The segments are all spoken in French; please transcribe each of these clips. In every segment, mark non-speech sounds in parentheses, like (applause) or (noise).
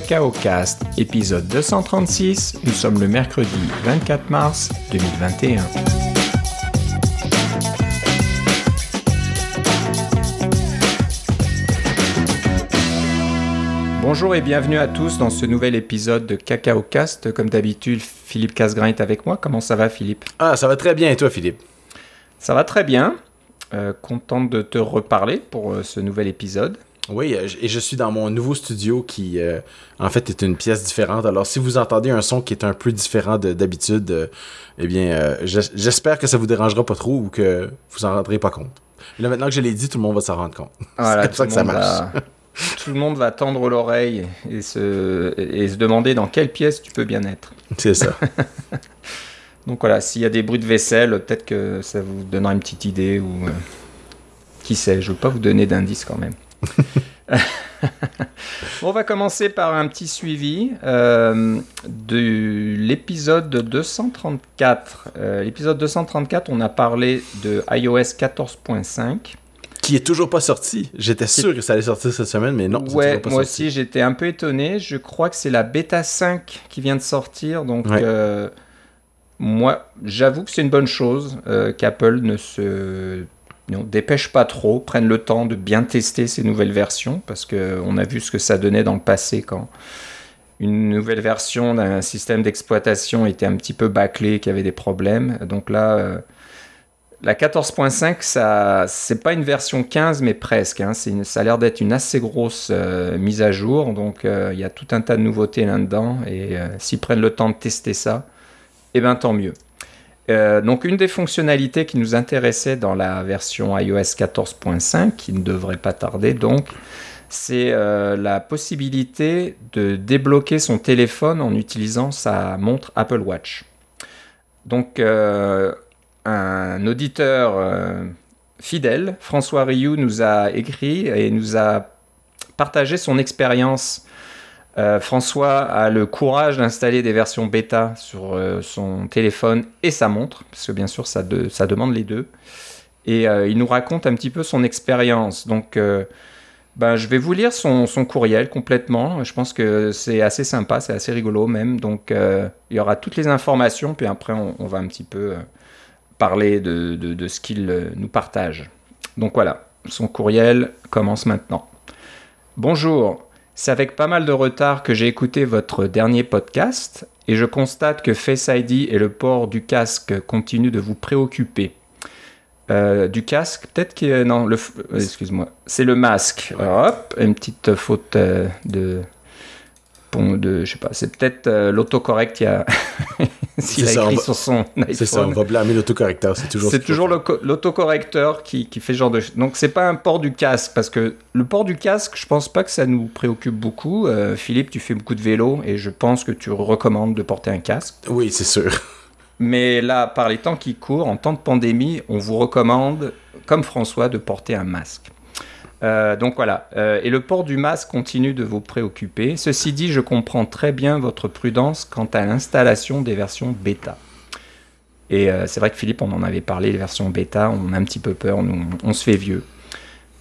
Cacao Cast, épisode 236. Nous sommes le mercredi 24 mars 2021. Bonjour et bienvenue à tous dans ce nouvel épisode de Cacao Cast. Comme d'habitude, Philippe Casgrain est avec moi. Comment ça va, Philippe? Ah, ça va très bien. Et toi, Philippe? Ça va très bien. Euh, content de te reparler pour euh, ce nouvel épisode. Oui, euh, et je suis dans mon nouveau studio qui, euh, en fait, est une pièce différente. Alors, si vous entendez un son qui est un peu différent de- d'habitude, euh, eh bien, euh, j'es- j'espère que ça vous dérangera pas trop ou que vous en rendrez pas compte. Et là, maintenant que je l'ai dit, tout le monde va s'en rendre compte. Voilà, C'est comme ça que ça marche. va- (laughs) tout le monde va tendre l'oreille et se, et se demander dans quelle pièce tu peux bien être. C'est ça. (laughs) Donc voilà, s'il y a des bruits de vaisselle, peut-être que ça vous donnera une petite idée ou qui sait, je ne veux pas vous donner d'indices quand même. (laughs) On va commencer par un petit suivi euh, de l'épisode 234. Euh, l'épisode 234, on a parlé de iOS 14.5. qui est toujours pas sorti. J'étais sûr que ça allait sortir cette semaine, mais non, Ouais, pas moi sorti. aussi j'étais un peu étonné. Je crois que c'est la bêta 5 qui vient de sortir. Donc, Ouais. euh, moi, j'avoue que c'est une bonne chose qu'Apple ne se dépêche pas trop, prenne le temps de bien tester ces nouvelles versions. Parce qu'on a vu ce que ça donnait dans le passé quand une nouvelle version d'un système d'exploitation était un petit peu bâclé, qu'il y avait des problèmes. Donc là. euh, la 14.5, ça, c'est pas une version 15, mais presque. hein. Ça a l'air d'être une assez grosse euh, mise à jour. Donc, euh, il y a tout un tas de nouveautés là-dedans. Et s'ils prennent le temps de tester ça, eh bien, tant mieux. Euh, donc, une des fonctionnalités qui nous intéressait dans la version iOS 14.5, qui ne devrait pas tarder, donc, c'est euh, la possibilité de débloquer son téléphone en utilisant sa montre Apple Watch. Donc, euh, un auditeur fidèle, François Rioux, nous a écrit et nous a partagé son expérience. Euh, François a le courage d'installer des versions bêta sur euh, son téléphone et sa montre, parce que bien sûr ça, de- ça demande les deux. Et euh, il nous raconte un petit peu son expérience. Donc ben, je vais vous lire son, courriel complètement. Je pense que c'est assez sympa, c'est assez rigolo même. Donc il y aura toutes les informations, puis après on, va un petit peu... parler de, ce qu'il nous partage. Donc voilà, son courriel commence maintenant. Bonjour, c'est avec pas mal de retard que j'ai écouté votre dernier podcast et je constate que Face ID et le port du casque continuent de vous préoccuper. Euh, du casque, peut-être que non, le, f- euh, excuse-moi, c'est le masque. Alors, hop, une petite faute euh, de, bon, de, je sais pas, c'est peut-être l'autocorrect qui a, (laughs) (laughs) s'il a C'est ça, écrit on va- sur son iPhone. C'est ça, on va blâmer l'autocorrecteur. C'est toujours C'est toujours l'autocorrecteur qui, qui fait ce genre de... Donc c'est pas un port du casque, parce que le port du casque, je pense pas que ça nous préoccupe beaucoup. Euh, Philippe, tu fais beaucoup de vélo, et je pense que tu recommandes de porter un casque. Oui, c'est sûr. (laughs) Mais là, par les temps qui courent, en temps de pandémie, on vous recommande, comme François, de porter un masque. Euh, donc voilà, Euh, et le port du masque continue de vous préoccuper. Ceci dit, je comprends très bien votre prudence quant à l'installation des versions bêta. Et euh, c'est vrai que Philippe, on en avait parlé, les versions bêta, on a un petit peu peur, nous, on se fait vieux.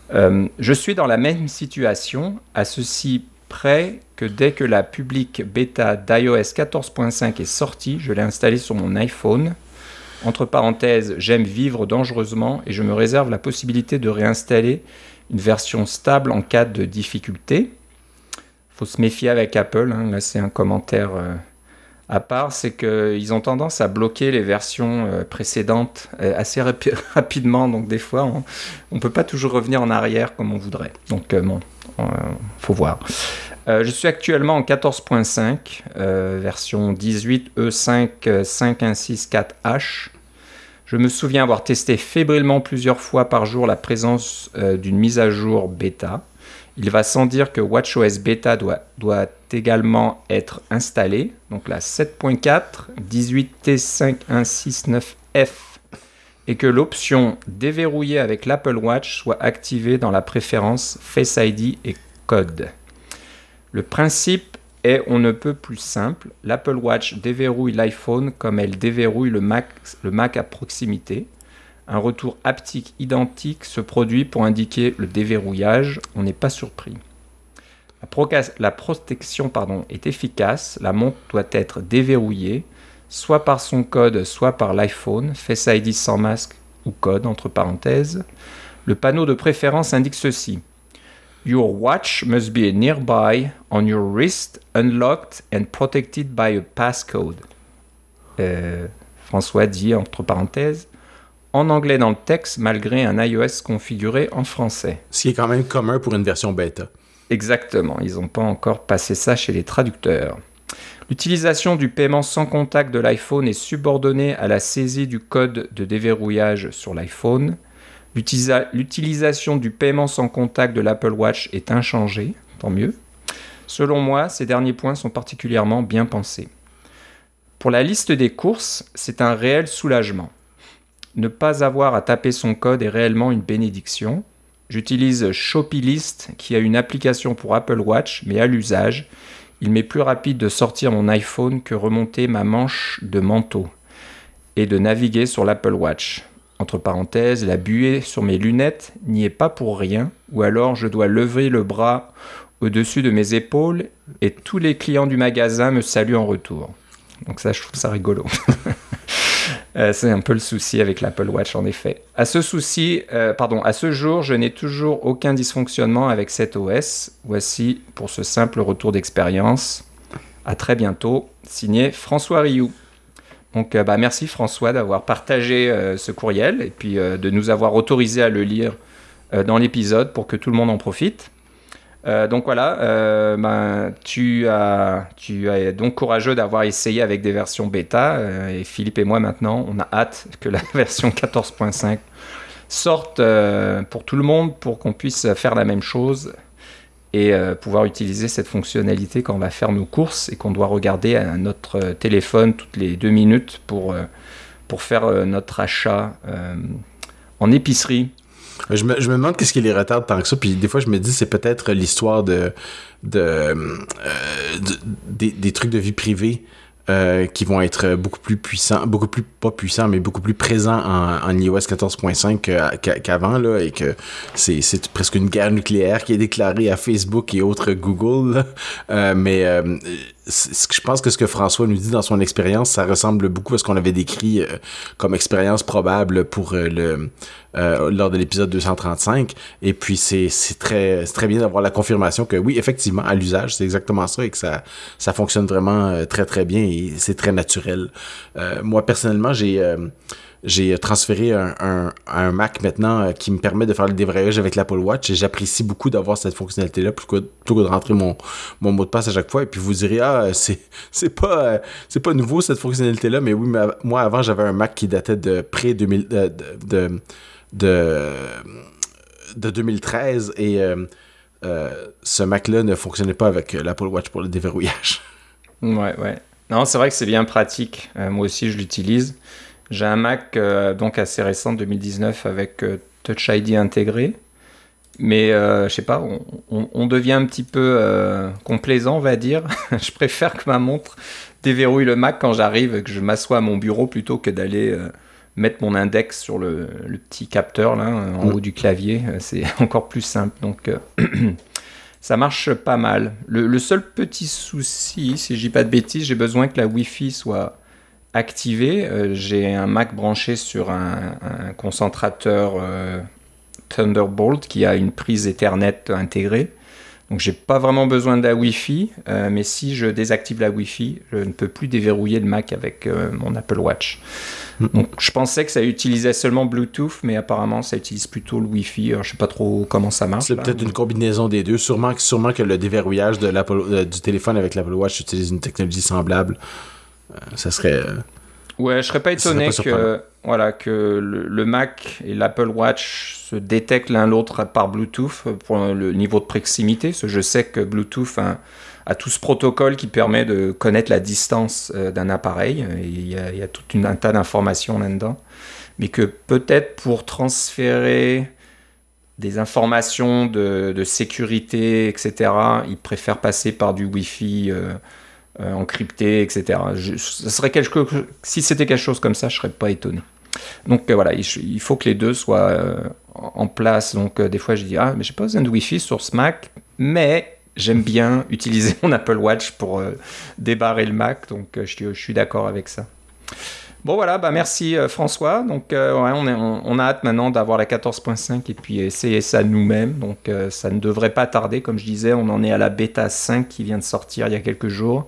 Je suis dans la même situation, à ceci près que dès que la publique bêta d'iOS 14.5 est sortie, je l'ai installée sur mon iPhone. Entre parenthèses, j'aime vivre dangereusement et je me réserve la possibilité de réinstaller une version stable en cas de difficulté. faut se méfier avec Apple, hein. là c'est un commentaire euh, à part, c'est qu'ils ont tendance à bloquer les versions euh, précédentes euh, assez rapi- (laughs) rapidement, donc des fois on ne peut pas toujours revenir en arrière comme on voudrait. Donc bon, faut voir. Je suis actuellement en 14.5, euh, version 18 E5 euh, 5164H. Je me souviens avoir testé fébrilement plusieurs fois par jour la présence euh, d'une mise à jour bêta. Il va sans dire que WatchOS bêta doit, doit également être installé. Donc la 7.4, 18T5169F et que l'option déverrouiller avec l'Apple Watch soit activée dans la préférence Face ID et code. Le principe est on ne peut plus simple. L'Apple Watch déverrouille l'iPhone comme elle déverrouille le Mac, à proximité. Un retour haptique identique se produit pour indiquer le déverrouillage. On n'est pas surpris. La, protection est efficace, la montre doit être déverrouillée, soit par son code, soit par l'iPhone, Face ID sans masque ou code, entre parenthèses. Le panneau de préférence indique ceci. Your watch must be nearby on your wrist, unlocked and protected by a passcode. Euh, François dit entre parenthèses en anglais dans le texte malgré un iOS configuré en français. Ce qui est quand même commun pour une version bêta. Exactement, ils n'ont pas encore passé ça chez les traducteurs. L'utilisation du paiement sans contact de l'iPhone est subordonnée à la saisie du code de déverrouillage sur l'iPhone. L'utilisation du paiement sans contact de l'Apple Watch est inchangée, tant mieux. Selon moi, ces derniers points sont particulièrement bien pensés. Pour la liste des courses, c'est un réel soulagement. Ne pas avoir à taper son code est réellement une bénédiction. J'utilise Shopilist qui a une application pour Apple Watch, mais à l'usage, il m'est plus rapide de sortir mon iPhone que remonter ma manche de manteau et de naviguer sur l'Apple Watch. Entre parenthèses, la buée sur mes lunettes n'y est pas pour rien, ou alors je dois lever le bras au-dessus de mes épaules et tous les clients du magasin me saluent en retour. Donc ça, je trouve ça rigolo. (laughs) Euh, c'est un peu le souci avec l'Apple Watch en effet. À ce souci, euh, pardon, à ce jour, je n'ai toujours aucun dysfonctionnement avec cet OS. Voici pour ce simple retour d'expérience. À très bientôt. Signé François Rioux. Donc euh, bah, merci François d'avoir partagé ce courriel et puis de nous avoir autorisé à le lire dans l'épisode pour que tout le monde en profite. Euh, donc voilà, euh, ben, tu, as, tu donc courageux d'avoir essayé avec des versions bêta. Euh, et Philippe et moi maintenant, on a hâte que la (laughs) version 14.5 sorte pour tout le monde pour qu'on puisse faire la même chose et pouvoir utiliser cette fonctionnalité quand on va faire nos courses et qu'on doit regarder à notre téléphone toutes les deux minutes pour, pour faire notre achat en épicerie je me, je me demande qu'est-ce qui les retarde tant que ça. Puis des fois, je me dis, c'est peut-être l'histoire de, de, euh, des, des, trucs de vie privée. Euh, qui vont être beaucoup plus puissants, beaucoup plus, pas puissants, mais beaucoup plus présents en, en iOS 14.5 qu'avant, là, et que c'est, presque une guerre nucléaire qui est déclarée à Facebook et autres Google, euh, mais euh, je pense que ce que François nous dit dans son expérience, ça ressemble beaucoup à ce qu'on avait décrit euh, comme expérience probable pour euh, le euh, lors de l'épisode 235. Et puis c'est très très bien d'avoir la confirmation que oui, effectivement, à l'usage, c'est exactement ça et que ça ça fonctionne vraiment très très bien et c'est très naturel. moi personnellement, j'ai j'ai transféré un, un, Mac maintenant euh, qui me permet de faire le débrayage avec l'Apple Watch et j'apprécie beaucoup d'avoir cette fonctionnalité-là plutôt que, de rentrer mon, mot de passe à chaque fois. Et puis vous direz, ah, c'est, (laughs) c'est pas, euh, c'est pas nouveau cette fonctionnalité-là, mais oui, moi avant j'avais un Mac qui datait de près 2000, de, de, de, 2013 et euh, ce Mac-là ne fonctionnait pas avec l'Apple Watch pour le déverrouillage. (laughs) Ouais, ouais. Non, c'est vrai que c'est bien pratique. moi aussi, je l'utilise. J'ai un Mac euh, donc assez récent, 2019, avec euh, Touch ID intégré. Mais euh, je sais pas, on, devient un petit peu complaisant, on va dire. (laughs) je préfère que ma montre déverrouille le Mac quand j'arrive et que je m'assois à mon bureau plutôt que d'aller mettre mon index sur le, petit capteur là, en mm. haut du clavier. C'est (laughs) encore plus simple. Donc (clears throat) ça marche pas mal. Le, le seul petit souci, si je dis pas de bêtises, j'ai besoin que la Wi-Fi soit activé. Euh, j'ai un Mac branché sur un, concentrateur euh, Thunderbolt qui a une prise Ethernet intégrée. Donc j'ai pas vraiment besoin de la Wi-Fi, euh, mais si je désactive la Wi-Fi, je ne peux plus déverrouiller le Mac avec mon Apple Watch. Mm. Donc je pensais que ça utilisait seulement Bluetooth, mais apparemment ça utilise plutôt le Wi-Fi. Alors, je sais pas trop comment ça marche. C'est peut-être une combinaison des deux. Sûrement, sûrement que le déverrouillage de du téléphone avec l'Apple Watch utilise une technologie semblable. Euh, ça serait. Euh, ouais, je serais pas étonné que, voilà, que le, Mac et l'Apple Watch se détectent l'un l'autre par Bluetooth pour le niveau de proximité. Parce que je sais que Bluetooth a, tout ce protocole qui permet de connaître la distance euh, d'un appareil. Il y, a, tout un tas d'informations là-dedans. Mais que peut-être pour transférer des informations de, sécurité, etc., ils préfèrent passer par du Wi-Fi. Euh, encrypté, etc. serait quelque, si c'était quelque chose comme ça, je serais pas étonné. Donc euh, voilà, il, faut que les deux soient euh, en place. Donc des fois, je dis ah, mais j'ai pas besoin de Wi-Fi sur ce Mac, mais j'aime bien (laughs) utiliser mon Apple Watch pour débarrer le Mac, donc je suis d'accord avec ça. Bon voilà, bah merci François. Donc on, est, on, a hâte maintenant d'avoir la 14.5 et puis essayer ça nous-mêmes. Donc ça ne devrait pas tarder, comme je disais, on en est à la bêta 5 qui vient de sortir il y a quelques jours.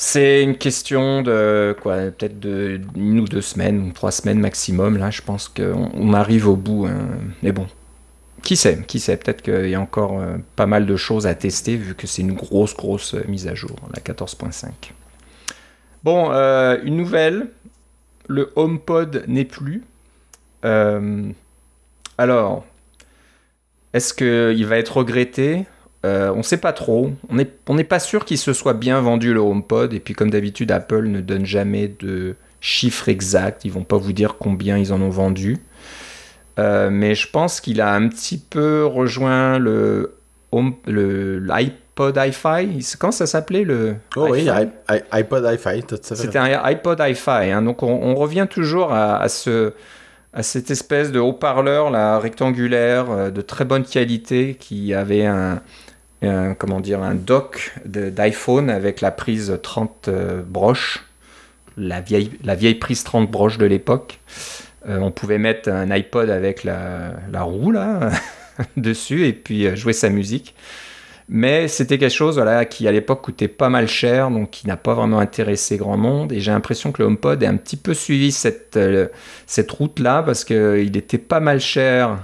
C'est une question de quoi, peut-être de une ou deux semaines ou trois semaines maximum. Là, je pense qu'on arrive au bout. Hein. Mais bon, qui sait, qui sait. Peut-être qu'il y a encore euh, pas mal de choses à tester vu que c'est une grosse, grosse euh, mise à jour, la 14.5. Bon, euh, une nouvelle. Le HomePod n'est plus. alors, est-ce qu'il va être regretté? Euh, on ne sait pas trop. On n'est pas sûr qu'il se soit bien vendu le HomePod. Et puis comme d'habitude, Apple ne donne jamais de chiffres exacts. Ils vont pas vous dire combien ils en ont vendu. Euh, mais je pense qu'il a un petit peu rejoint le, le l'iPod hi-fi. Comment ça s'appelait le Oh oui, iPod hi-fi. C'était un iPod hi-fi. Hein. donc on, revient toujours à, ce à cette espèce de haut-parleur là, rectangulaire euh, de très bonne qualité qui avait un, un, comment dire, un dock d'iPhone avec la prise 30 euh, broches, la vieille, la vieille prise 30 broches de l'époque. Euh, on pouvait mettre un iPod avec la, la roue là, (laughs) dessus et puis jouer sa musique. Mais c'était quelque chose voilà, qui à l'époque coûtait pas mal cher, donc qui n'a pas vraiment intéressé grand monde. Et j'ai l'impression que le HomePod a un petit peu suivi cette, cette route-là parce qu'il était pas mal cher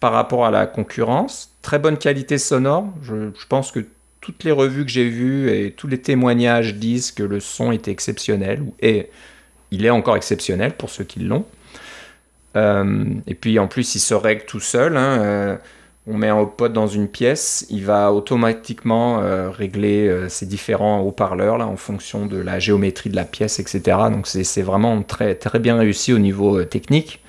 par rapport à la concurrence. Très bonne qualité sonore. Je, pense que toutes les revues que j'ai vues et tous les témoignages disent que le son était exceptionnel. Et il est encore exceptionnel pour ceux qui l'ont. Euh, et puis en plus, il se règle tout seul. Hein. Euh, on met un haut dans une pièce, il va automatiquement euh, régler ses différents haut-parleurs en fonction de la géométrie de la pièce, etc. Donc c'est vraiment très, bien réussi au niveau technique.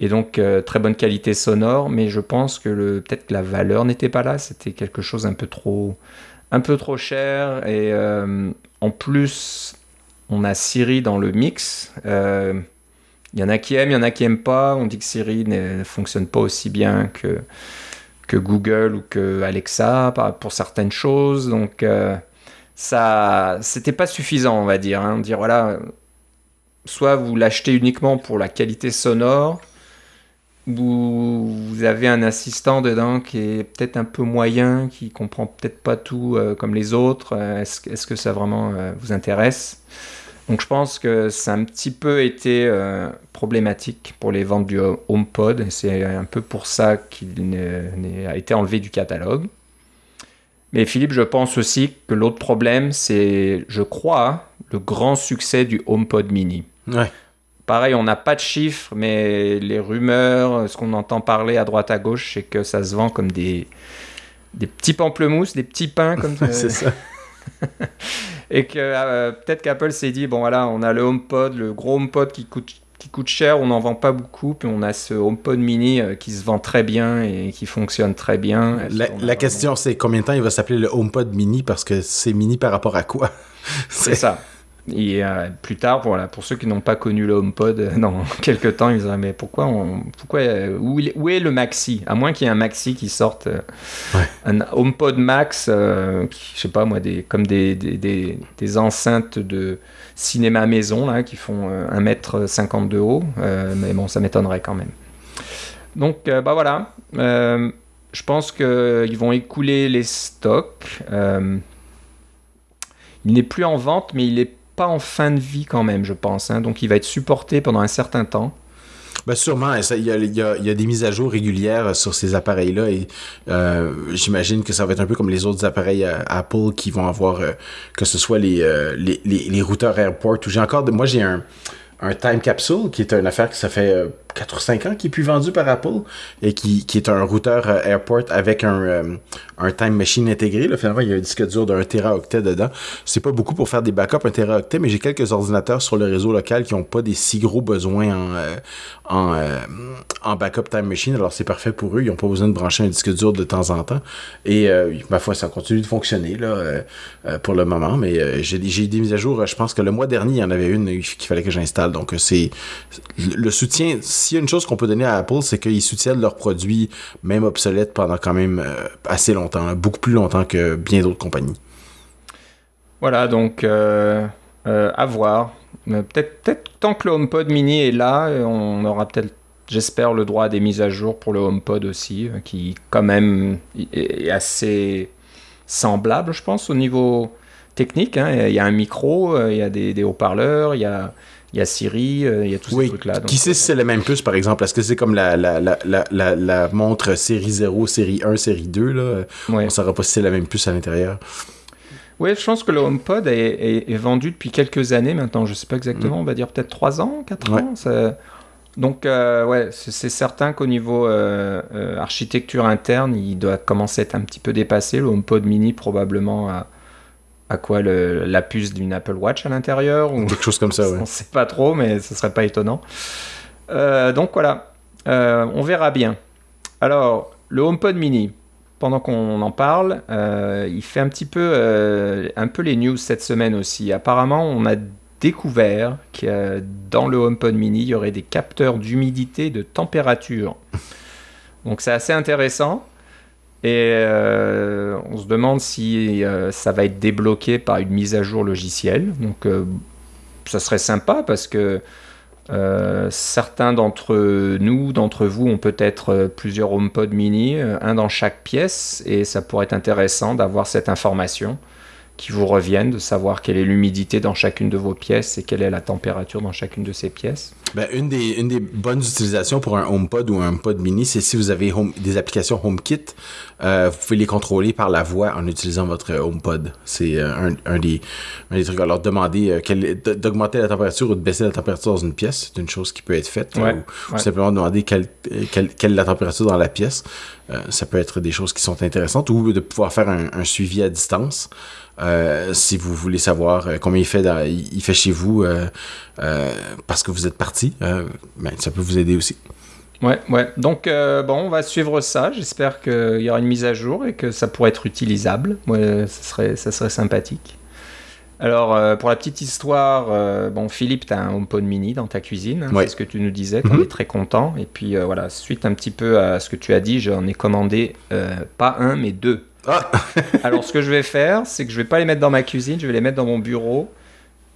Et donc euh, très bonne qualité sonore, mais je pense que peut-être que la valeur n'était pas là, c'était quelque chose un peu trop, un peu trop cher. Et euh, en plus, on a Siri dans le mix. Euh, il y en a qui aiment, il y en a qui aiment pas. On dit que Siri ne fonctionne pas aussi bien que, que Google ou que Alexa pour certaines choses. Donc ça, c'était pas suffisant, on va dire. Hein. Dire voilà, soit vous l'achetez uniquement pour la qualité sonore vous, avez un assistant dedans qui est peut-être un peu moyen, qui comprend peut-être pas tout euh, comme les autres. Euh, est-ce, que ça vraiment euh, vous intéresse? Donc je pense que ça a un petit peu été problématique pour les ventes du HomePod. C'est un peu pour ça qu'il a été enlevé du catalogue. Mais Philippe, je pense aussi que l'autre problème, c'est, je crois, le grand succès du HomePod mini. Ouais. Pareil, on n'a pas de chiffres, mais les rumeurs, ce qu'on entend parler à droite à gauche, c'est que ça se vend comme des, des petits pamplemousses, des petits pains comme (laughs) ça. c'est ça. (laughs) et que euh, peut-être qu'Apple s'est dit bon voilà, on a le HomePod, le gros HomePod qui coûte qui coûte cher, on n'en vend pas beaucoup, puis on a ce HomePod mini euh, qui se vend très bien et qui fonctionne très bien. La, question c'est combien de temps il va s'appeler le HomePod mini parce que c'est mini par rapport à quoi? C'est ça. (laughs) Et euh, plus tard, voilà, pour ceux qui n'ont pas connu le HomePod, euh, (laughs) dans quelques temps, ils diraient mais pourquoi, on, pourquoi euh, où, où, est le Maxi? À moins qu'il y ait un Maxi qui sorte, un HomePod Max, qui, je sais pas moi, des, comme des, des, des, enceintes de cinéma maison là, qui font 1m50 de haut, mais bon, ça m'étonnerait quand même. Donc, bah voilà, je pense qu'ils vont écouler les stocks. il n'est plus en vente, mais il est pas en fin de vie quand même, je pense. Hein. Donc il va être supporté pendant un certain temps. Ben sûrement, il y, y, a des mises à jour régulières sur ces appareils-là et euh, j'imagine que ça va être un peu comme les autres appareils euh, Apple qui vont avoir, euh, que ce soit les, les, les, routeurs AirPort ou j'ai encore, moi j'ai un, un Time Capsule qui est une affaire que ça fait 4 ou 5 ans qui est plus vendu par Apple et qui, qui est un routeur euh, Airport avec un, euh, un Time Machine intégré. Là, finalement, il y a un disque dur d'un Teraoctet dedans. C'est pas beaucoup pour faire des backups un Teraoctet, mais j'ai quelques ordinateurs sur le réseau local qui n'ont pas des si gros besoins en, euh, en, en, backup Time Machine. Alors c'est parfait pour eux. Ils n'ont pas besoin de brancher un disque dur de temps en temps. Et ma foi, ça continue de fonctionner là, pour le moment. Mais j'ai des mises à jour. Je pense que le mois dernier, il y en avait une qu'il fallait que j'installe. Donc c'est le soutien s'il y a une chose qu'on peut donner à Apple, c'est qu'ils soutiennent leurs produits, même obsolètes, pendant quand même assez longtemps, beaucoup plus longtemps que bien d'autres compagnies. Voilà, donc à voir. Peut-être peut tant que le HomePod mini est là, on aura peut-être j'espère le droit à des mises à jour pour le HomePod aussi, qui quand même est assez semblable, je pense, au niveau technique. Hein. Il y a un micro, euh, il y a des, haut-parleurs, il y a, il y a Siri, euh, il y a tous ces trucs-là. Qui sait si c'est la même puce, par exemple? Est-ce que c'est comme la, la, la, la, montre série 0, série 1, série 2? Là? On ne saura pas si c'est la même puce à l'intérieur. Oui, je pense que le HomePod est, est, vendu depuis quelques années maintenant. Je ne sais pas exactement, mm. on va dire peut-être 3 ans, 4 ans. Ça... Donc, euh, ouais, c'est certain qu'au niveau euh, euh, architecture interne, il doit commencer à être un petit peu dépassé. Le HomePod mini, probablement, à, à quoi le, la puce d'une Apple Watch à l'intérieur ou Quelque chose comme ça, ouais. (laughs) On ne sait pas trop, mais ce serait pas étonnant. donc, voilà, on verra bien. Alors, le HomePod mini, pendant qu'on en parle, il fait un petit peu, un peu les news cette semaine aussi. Apparemment, on a découvert que dans le HomePod mini, il y aurait des capteurs d'humidité de température. Donc c'est assez intéressant. Et euh, on se demande si euh, ça va être débloqué par une mise à jour logicielle. Donc euh, ça serait sympa parce que certains d'entre nous, d'entre vous, ont peut-être plusieurs HomePod mini, un dans chaque pièce, et ça pourrait être intéressant d'avoir cette information qui vous reviennent, de savoir quelle est l'humidité dans chacune de vos pièces et quelle est la température dans chacune de ces pièces. Ben, une, des, une des bonnes utilisations pour un HomePod ou un Pod mini, c'est si vous avez des applications HomeKit, euh, vous pouvez les contrôler par la voix en utilisant votre HomePod. C'est euh, un, un, des, un, des, trucs. Alors, demander euh, d'augmenter la température ou de baisser la température dans une pièce, c'est une chose qui peut être faite. ou, simplement demander quelle, quelle, quelle, est la température dans la pièce. Ça peut être des choses qui sont intéressantes ou de pouvoir faire un, suivi à distance. Euh, si vous voulez savoir euh, combien il fait, il fait chez vous euh, parce que vous êtes parti, ben, ça peut vous aider aussi. Ouais, ouais. Donc, bon, on va suivre ça. J'espère qu'il y aura une mise à jour et que ça pourrait être utilisable. Ouais, ça serait, ça serait sympathique. Alors, pour la petite histoire, bon, Philippe, tu as un HomePod mini dans ta cuisine. Hein, c'est ce que tu nous disais. Tu en mhm. es très content. Et puis, voilà, suite un petit peu à ce que tu as dit, j'en ai commandé pas un, mais deux. Ah. (laughs) Alors, ce que je vais faire, c'est que je vais pas les mettre dans ma cuisine, je vais les mettre dans mon bureau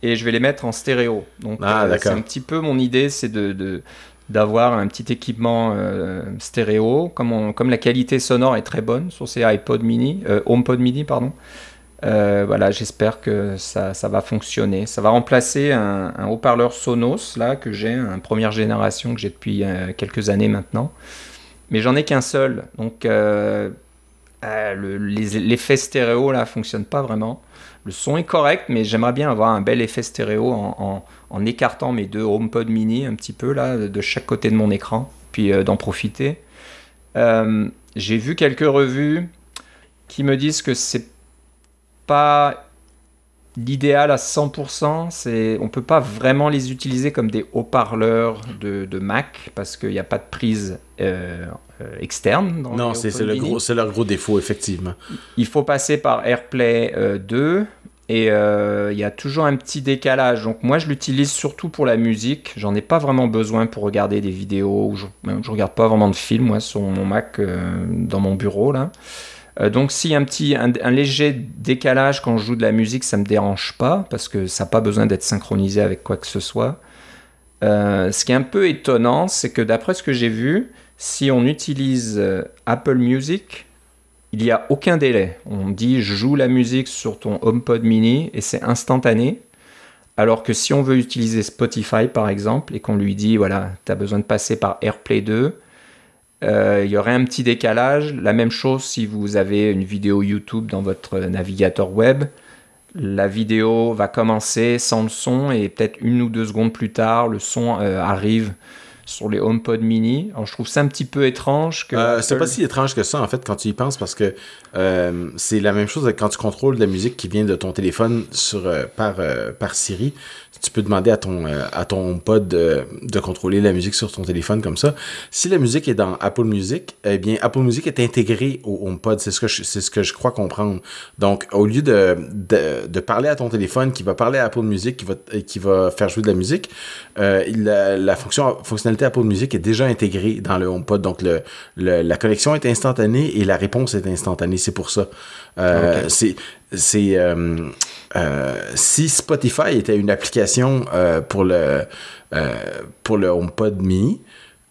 et je vais les mettre en stéréo. Donc, ah, euh, c'est un petit peu mon idée, c'est de, d'avoir un petit équipement euh, stéréo. Comme, comme la qualité sonore est très bonne sur ces iPod mini, euh, HomePod mini, pardon. Voilà, j'espère que ça, ça, va fonctionner. Ça va remplacer un, un haut-parleur Sonos là que j'ai, une première génération que j'ai depuis quelques années maintenant. Mais j'en ai qu'un seul, donc euh, l'effet stéréo là fonctionne pas vraiment. Le son est correct, mais j'aimerais bien avoir un bel effet stéréo en, écartant mes deux HomePod mini un petit peu là de chaque côté de mon écran, puis euh, d'en profiter. Euh, j'ai vu quelques revues qui me disent que c'est pas l'idéal à 100%, c'est on peut pas vraiment les utiliser comme des haut-parleurs de, Mac parce qu'il n'y a pas de prise euh, euh, externe. non, c'est le leur gros défaut effectivement. Il faut passer par AirPlay 2 euh, et il y a toujours un petit décalage. Donc moi je l'utilise surtout pour la musique. J'en ai pas vraiment besoin pour regarder des vidéos. Je, je regarde pas vraiment de films moi sur mon Mac dans mon bureau là. Euh, donc si un petit, un, léger décalage quand je joue de la musique, ça me dérange pas parce que ça n'a pas besoin d'être synchronisé avec quoi que ce soit. Euh, ce qui est un peu étonnant, c'est que d'après ce que j'ai vu, si on utilise euh, Apple Music, il n'y a aucun délai. On dit je joue la musique sur ton HomePod mini et c'est instantané. Alors que si on veut utiliser Spotify par exemple et qu'on lui dit voilà, tu as besoin de passer par AirPlay 2, euh, il y aurait un petit décalage. La même chose si vous avez une vidéo YouTube dans votre navigateur web. La vidéo va commencer sans le son et peut-être une ou deux secondes plus tard, le son euh, arrive sur les HomePod mini. Alors, je trouve ça un petit peu étrange que. Euh, c'est pas si étrange que ça, en fait, quand tu y penses, parce que c'est la même chose quand tu contrôles la musique qui vient de ton téléphone sur, par, par Siri tu peux demander à ton, euh, à ton pod de, de, contrôler la musique sur ton téléphone comme ça. Si la musique est dans Apple Music, eh bien, Apple Music est intégré au HomePod. C'est ce, que je, c'est ce que je crois comprendre. Donc, au lieu de, de, de, parler à ton téléphone qui va parler à Apple Music, qui va, qui va faire jouer de la musique, euh, la, la fonction, fonctionnalité Apple Music est déjà intégrée dans le HomePod. Donc, le, la connexion est instantanée et la réponse est instantanée. C'est pour ça. Euh, C'est c'est si Spotify était une application pour le pour le HomePod Mini,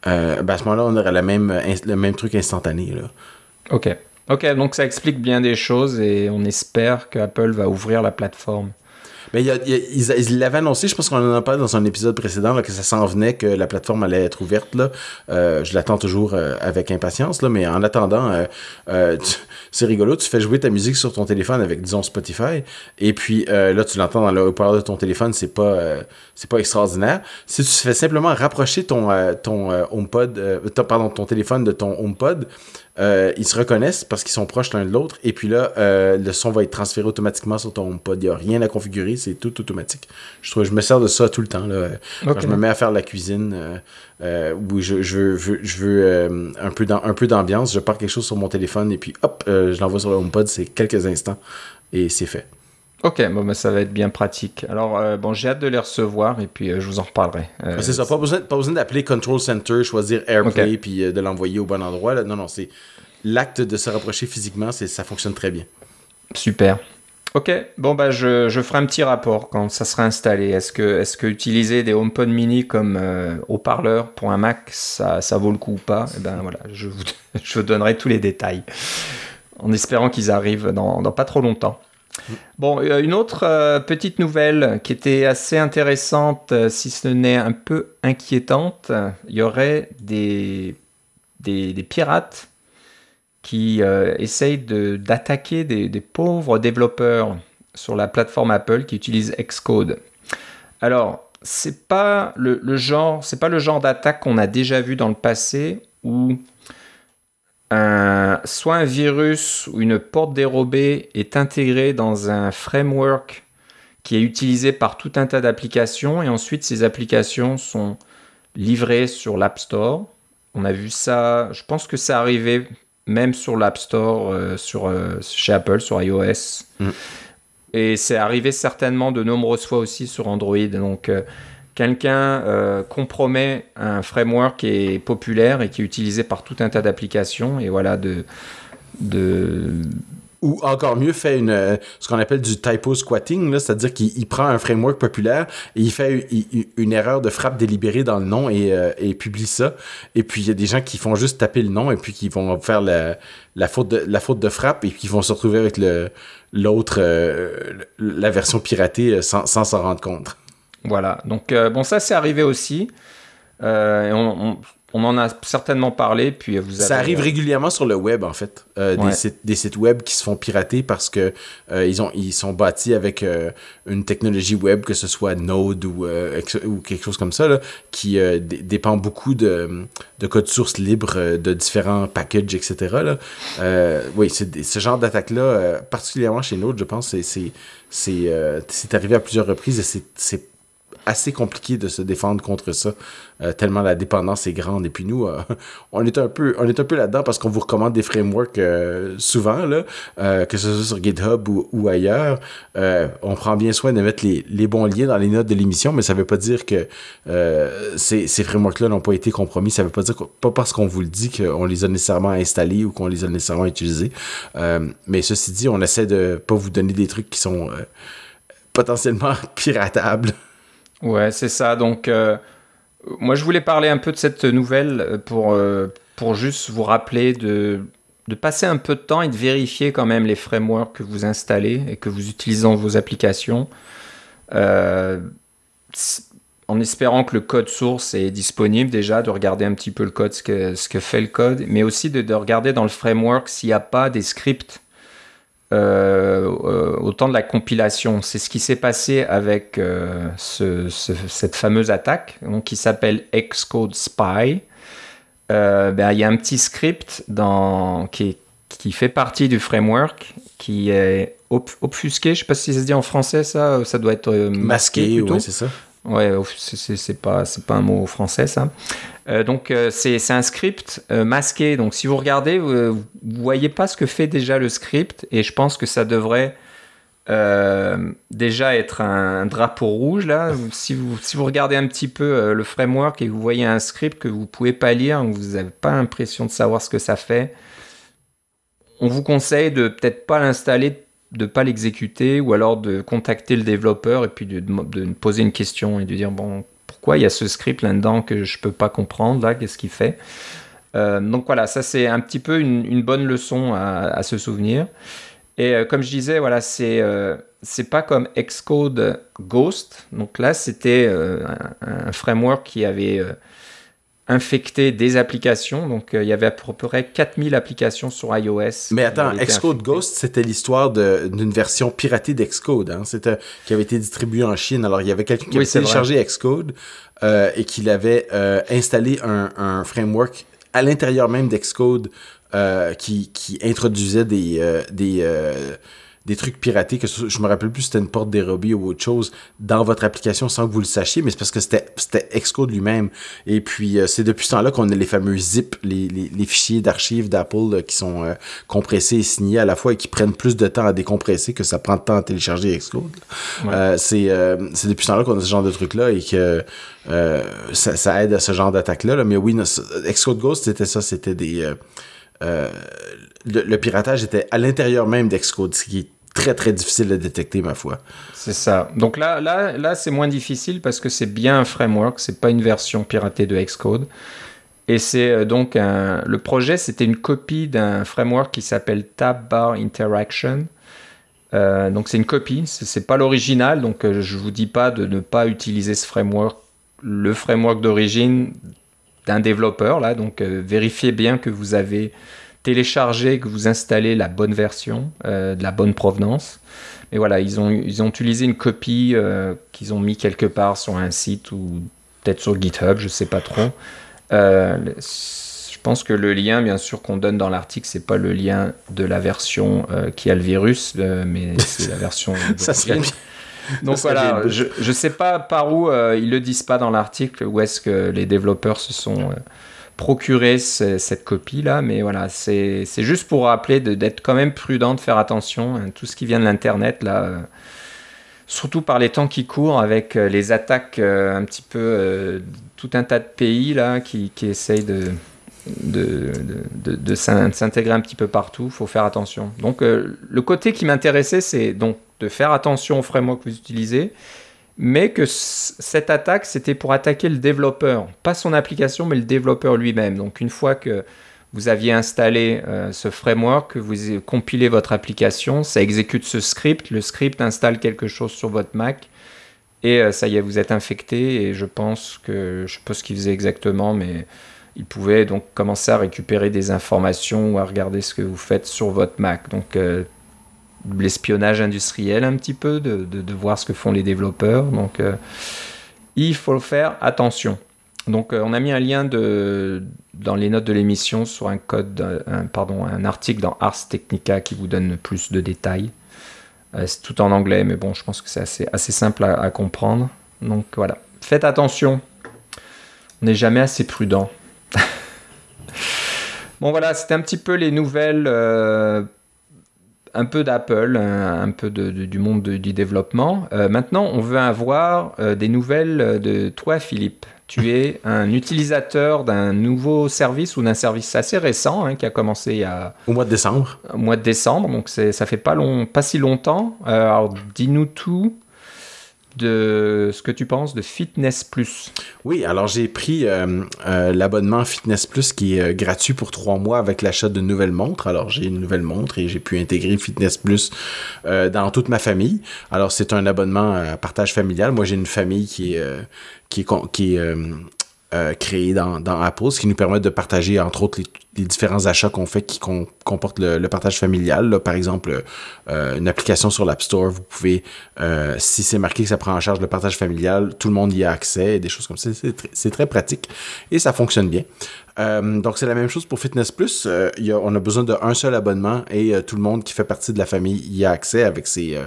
ben à ce moment-là, on aurait la même, le même truc instantané. Là. Ok. Ok, donc ça explique bien des choses et on espère que Apple va ouvrir la plateforme. Mais ils l'avaient annoncé, je pense qu'on en a parlé dans un épisode précédent, là, que ça s'en venait, que la plateforme allait être ouverte. Là. Euh, je l'attends toujours euh, avec impatience, là, mais en attendant, euh, c'est rigolo, tu fais jouer ta musique sur ton téléphone avec, disons, Spotify, et puis là, tu l'entends dans le haut-parleur de ton téléphone, c'est pas, c'est pas extraordinaire. Si tu fais simplement rapprocher ton, ton HomePod, pardon, ton téléphone de ton HomePod, euh, ils se reconnaissent parce qu'ils sont proches l'un de l'autre. Et puis là, euh, le son va être transféré automatiquement sur ton HomePod. Il n'y a rien à configurer, c'est tout automatique. Je trouve, je me sers de ça tout le temps. Là. Quand je me mets à faire la cuisine, euh, où je, je veux, je veux un peu un peu d'ambiance, je pars quelque chose sur mon téléphone et puis hop, je l'envoie sur le HomePod. C'est quelques instants et c'est fait. Ok, bon, ben, ça va être bien pratique. Alors, euh, bon, j'ai hâte de les recevoir et puis euh, je vous en reparlerai. Euh, c'est ça, pas besoin, pas besoin d'appeler Control Center, choisir AirPlay puis de l'envoyer au bon endroit. Là. Non, non, c'est l'acte de se rapprocher physiquement, ça fonctionne très bien. Super. Ok, bon, bah, je, je, ferai un petit rapport quand ça sera installé. Est-ce que, est que utiliser des HomePod mini comme haut-parleur pour un Mac, ça, ça vaut le coup ou pas? Eh ben voilà, je vous, (laughs) je vous donnerai tous les détails en espérant qu'ils arrivent dans, dans pas trop longtemps. Bon, euh, une autre euh, petite nouvelle qui était assez intéressante, euh, si ce n'est un peu inquiétante, il y aurait des, des, pirates qui essayent d'attaquer des, des, pauvres développeurs sur la plateforme Apple qui utilisent Xcode. Alors, c'est pas le, le genre, pas le genre d'attaque qu'on a déjà vu dans le passé où un, soit un virus ou une porte dérobée est intégrée dans un framework qui est utilisé par tout un tas d'applications et ensuite ces applications sont livrées sur l'App Store. On a vu ça, je pense que c'est arrivé même sur l'App Store euh, sur, euh, chez Apple, sur iOS. Mm. Et c'est arrivé certainement de nombreuses fois aussi sur Android. Donc euh, quelqu'un euh, compromet un framework qui est populaire et qui est utilisé par tout un tas d'applications et voilà de, de ou encore mieux fait une euh, ce qu'on appelle du typo squatting c'est-à-dire qu'il prend un framework populaire et il fait une, erreur de frappe délibérée dans le nom et, euh, et publie ça. Et puis il y a des gens qui font juste taper le nom et puis qui vont faire la, la faute de la faute de frappe et qui vont se retrouver avec le l'autre la version piratée sans s'en rendre compte voilà, donc euh, bon, ça c'est arrivé aussi. Euh, on, en a certainement parlé. Puis vous Ça arrive euh, régulièrement sur le web, en fait. des, sites, des, sites, web qui se font pirater parce que ils, ont, ils sont bâtis avec une technologie web, que ce soit Node ou, ou quelque chose comme ça, qui dépend beaucoup de, de code source libre, de différents packages, etc. oui, ce genre d'attaque-là, particulièrement chez Node, je pense, c'est arrivé à plusieurs reprises et c'est assez compliqué de se défendre contre ça, euh, tellement la dépendance est grande. Et puis nous, euh, (laughs) on est un peu, peu là-dedans parce qu'on vous recommande des frameworks euh, souvent, là, que ce soit sur GitHub ou, ailleurs. on prend bien soin de mettre les, bons liens dans les notes de l'émission, mais ça ne veut pas dire que ces, frameworks-là n'ont pas été compromis. Ça ne veut pas dire pas parce qu'on vous le dit qu'on les a nécessairement installés ou qu'on les a nécessairement utilisés. mais ceci dit, on essaie de pas vous donner des trucs qui sont potentiellement (laughs) piratables. Ouais, c'est ça. Donc, euh, moi, je voulais parler un peu de cette nouvelle pour, euh, pour juste vous rappeler de, de passer un peu de temps et de vérifier quand même les frameworks que vous installez et que vous utilisez dans vos applications. Euh, en espérant que le code source est disponible déjà, de regarder un petit peu le code, ce que, ce que fait le code, mais aussi de, de regarder dans le framework s'il n'y a pas des scripts euh, au temps de la compilation. C'est ce qui s'est passé avec euh, cette fameuse attaque donc, qui s'appelle Xcode Spy. Euh, ben, il y a un petit script dans, qui, qui, fait partie du framework qui est obfusqué. Je ne sais pas si ça se dit en français, ça. Ça doit être masqué. Masqué, c'est ça. Ouais, c'est pas, pas un mot français, ça. Euh, donc euh, c'est un script euh, masqué. Donc si vous regardez, vous, ne voyez pas ce que fait déjà le script et je pense que ça devrait déjà être un, drapeau rouge là. Si vous, si vous regardez un petit peu le framework et vous voyez un script que vous pouvez pas lire, vous n'avez pas l'impression de savoir ce que ça fait, on vous conseille de peut-être pas l'installer, de pas l'exécuter, ou alors de contacter le développeur et puis de, de, poser une question et de dire bon pourquoi il y a ce script là-dedans que je peux pas comprendre là, qu'est-ce qu'il fait? Euh, donc voilà, ça c'est un petit peu une, bonne leçon à, se souvenir. Et euh, comme je disais, voilà, c'est euh, c'est pas comme Xcode Ghost. Donc là, c'était un, framework qui avait infecter des applications. Donc, euh, il y avait à peu près 4000 applications sur iOS. Mais attends, Xcode Ghost, c'était l'histoire d'une version piratée d'Xcode, hein? C'était, qui avait été distribuée en Chine. Alors, il y avait quelqu'un qui avait téléchargé Xcode euh, et qui avait euh, installé un, un, framework à l'intérieur même d'Xcode qui, qui introduisait des, des des trucs piratés, que je me rappelle plus si c'était une porte dérobée ou autre chose, dans votre application sans que vous le sachiez, mais c'est parce que c'était Xcode lui-même. Et puis, euh, c'est depuis ce temps-là qu'on a les fameux zip, les, les, fichiers d'archives d'Apple qui sont euh, compressés et signés à la fois et qui prennent plus de temps à décompresser que ça prend de temps à télécharger Xcode. Euh, c'est depuis ce temps-là qu'on a ce genre de trucs-là et que ça, ça, aide à ce genre d'attaque-là. Mais oui, Xcode Ghost, c'était ça, c'était des... Le, le, piratage était à l'intérieur même d'Xcode, ce qui est très très difficile à détecter, ma foi. C'est ça. Donc là, là, là c'est moins difficile parce que c'est bien un framework, c'est pas une version piratée de Xcode. Et c'est euh, donc un... le projet, c'était une copie d'un framework qui s'appelle Tab Bar Interaction. Euh, donc c'est une copie, c'est pas l'original, donc euh, je vous dis pas de ne pas utiliser ce framework, le framework d'origine d'un développeur là. Donc vérifiez bien que vous avez télécharger, que vous installez la bonne version, euh, de la bonne provenance. Mais voilà, ils ont, ils ont utilisé une copie euh, qu'ils ont mis quelque part sur un site ou peut-être sur GitHub, je ne sais pas trop. Euh, je pense que le lien, bien sûr, qu'on donne dans l'article, c'est pas le lien de la version qui a le virus, mais (laughs) c'est la version. Ça serait Donc voilà, je ne sais pas par où ils le disent pas dans l'article, où est-ce que les développeurs se sont procurer cette copie-là, mais voilà, c'est juste pour rappeler d'être quand même prudent, de faire attention. hein, tout ce qui vient de l'Internet, là, euh, surtout par les temps qui courent, avec euh, les attaques euh, un petit peu, tout un tas de pays là, qui, qui essayent de, de, de, de s'intégrer un petit peu partout, faut faire attention. Donc le côté qui m'intéressait, c'est donc de faire attention aux frameworks que vous utilisez, mais que cette attaque, c'était pour attaquer le développeur, pas son application, mais le développeur lui-même. Donc une fois que vous aviez installé euh, ce framework, que vous compilez votre application, ça exécute ce script, le script installe quelque chose sur votre Mac, et euh, ça y est, vous êtes infecté, et je pense que, je sais pas ce qu'il faisait exactement, mais il pouvait donc commencer à récupérer des informations ou à regarder ce que vous faites sur votre Mac. Donc euh, l'espionnage industriel un petit peu, de, de, voir ce que font les développeurs. Donc, euh, il faut faire attention. Donc, euh, on a mis un lien de, dans les notes de l'émission sur un code, un, pardon, un article dans Ars Technica qui vous donne plus de détails. Euh, c'est tout en anglais, mais bon, je pense que c'est assez, assez simple à, comprendre. Donc voilà, faites attention. On n'est jamais assez prudent. (laughs) bon voilà, c'était un petit peu les nouvelles un peu d'Apple, un, peu du monde du développement. Euh, maintenant, on veut avoir euh, des nouvelles de toi, Philippe. Tu es (laughs) un utilisateur d'un nouveau service ou d'un service assez récent hein, qui a commencé a... Au mois de décembre. Au mois de décembre, donc ça fait pas, long, pas si longtemps. Euh, alors, dis-nous tout de ce que tu penses de Fitness Plus. Oui, alors j'ai pris euh, euh, l'abonnement Fitness Plus qui est euh, gratuit pour trois mois avec l'achat de nouvelles montres. Alors j'ai une nouvelle montre et j'ai pu intégrer Fitness Plus dans toute ma famille. Alors c'est un abonnement à partage familial. Moi j'ai une famille qui qui qui est euh, créé dans, dans, Apple, ce qui nous permet de partager, entre autres, les, différents achats qu'on fait qui comportent le, partage familial. Par exemple, euh, une application sur l'App Store, vous pouvez, euh, si c'est marqué que ça prend en charge le partage familial, tout le monde y a accès, des choses comme ça. C'est très pratique et ça fonctionne bien. Euh, donc, c'est la même chose pour Fitness Plus. Euh, on a besoin d'un seul abonnement et euh, tout le monde qui fait partie de la famille y a accès avec ses,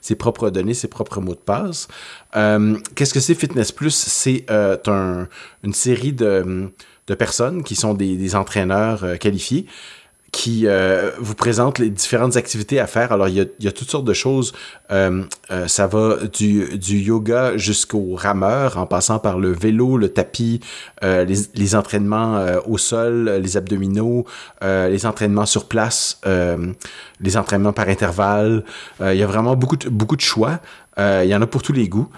ses propres données, ses propres mots de passe. Qu'est-ce que c'est Fitness Plus? C'est un, une série de, de, personnes qui sont des, des entraîneurs qualifiés qui euh, vous présente les différentes activités à faire. Alors, il y a, toutes sortes de choses. Euh, euh, ça va du, yoga jusqu'au rameur, en passant par le vélo, le tapis, les, entraînements au sol, les abdominaux, les entraînements sur place, les entraînements par intervalle. il y a vraiment beaucoup de choix. il y en a pour tous les goûts.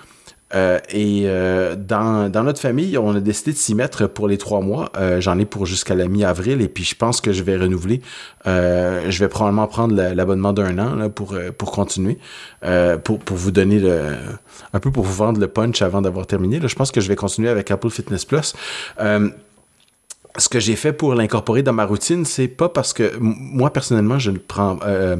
Euh, et euh, dans, dans, notre famille, on a décidé de s'y mettre pour les trois mois. Euh, j'en ai pour jusqu'à la mi-avril et puis je pense que je vais renouveler. je vais probablement prendre l'abonnement d'un an là, pour, pour continuer, pour, pour vous donner le, un peu pour vous vendre le punch avant d'avoir terminé. Là, je pense que je vais continuer avec Apple Fitness Plus ce que j'ai fait pour l'incorporer dans ma routine, c'est pas parce que moi personnellement, je prends, euh,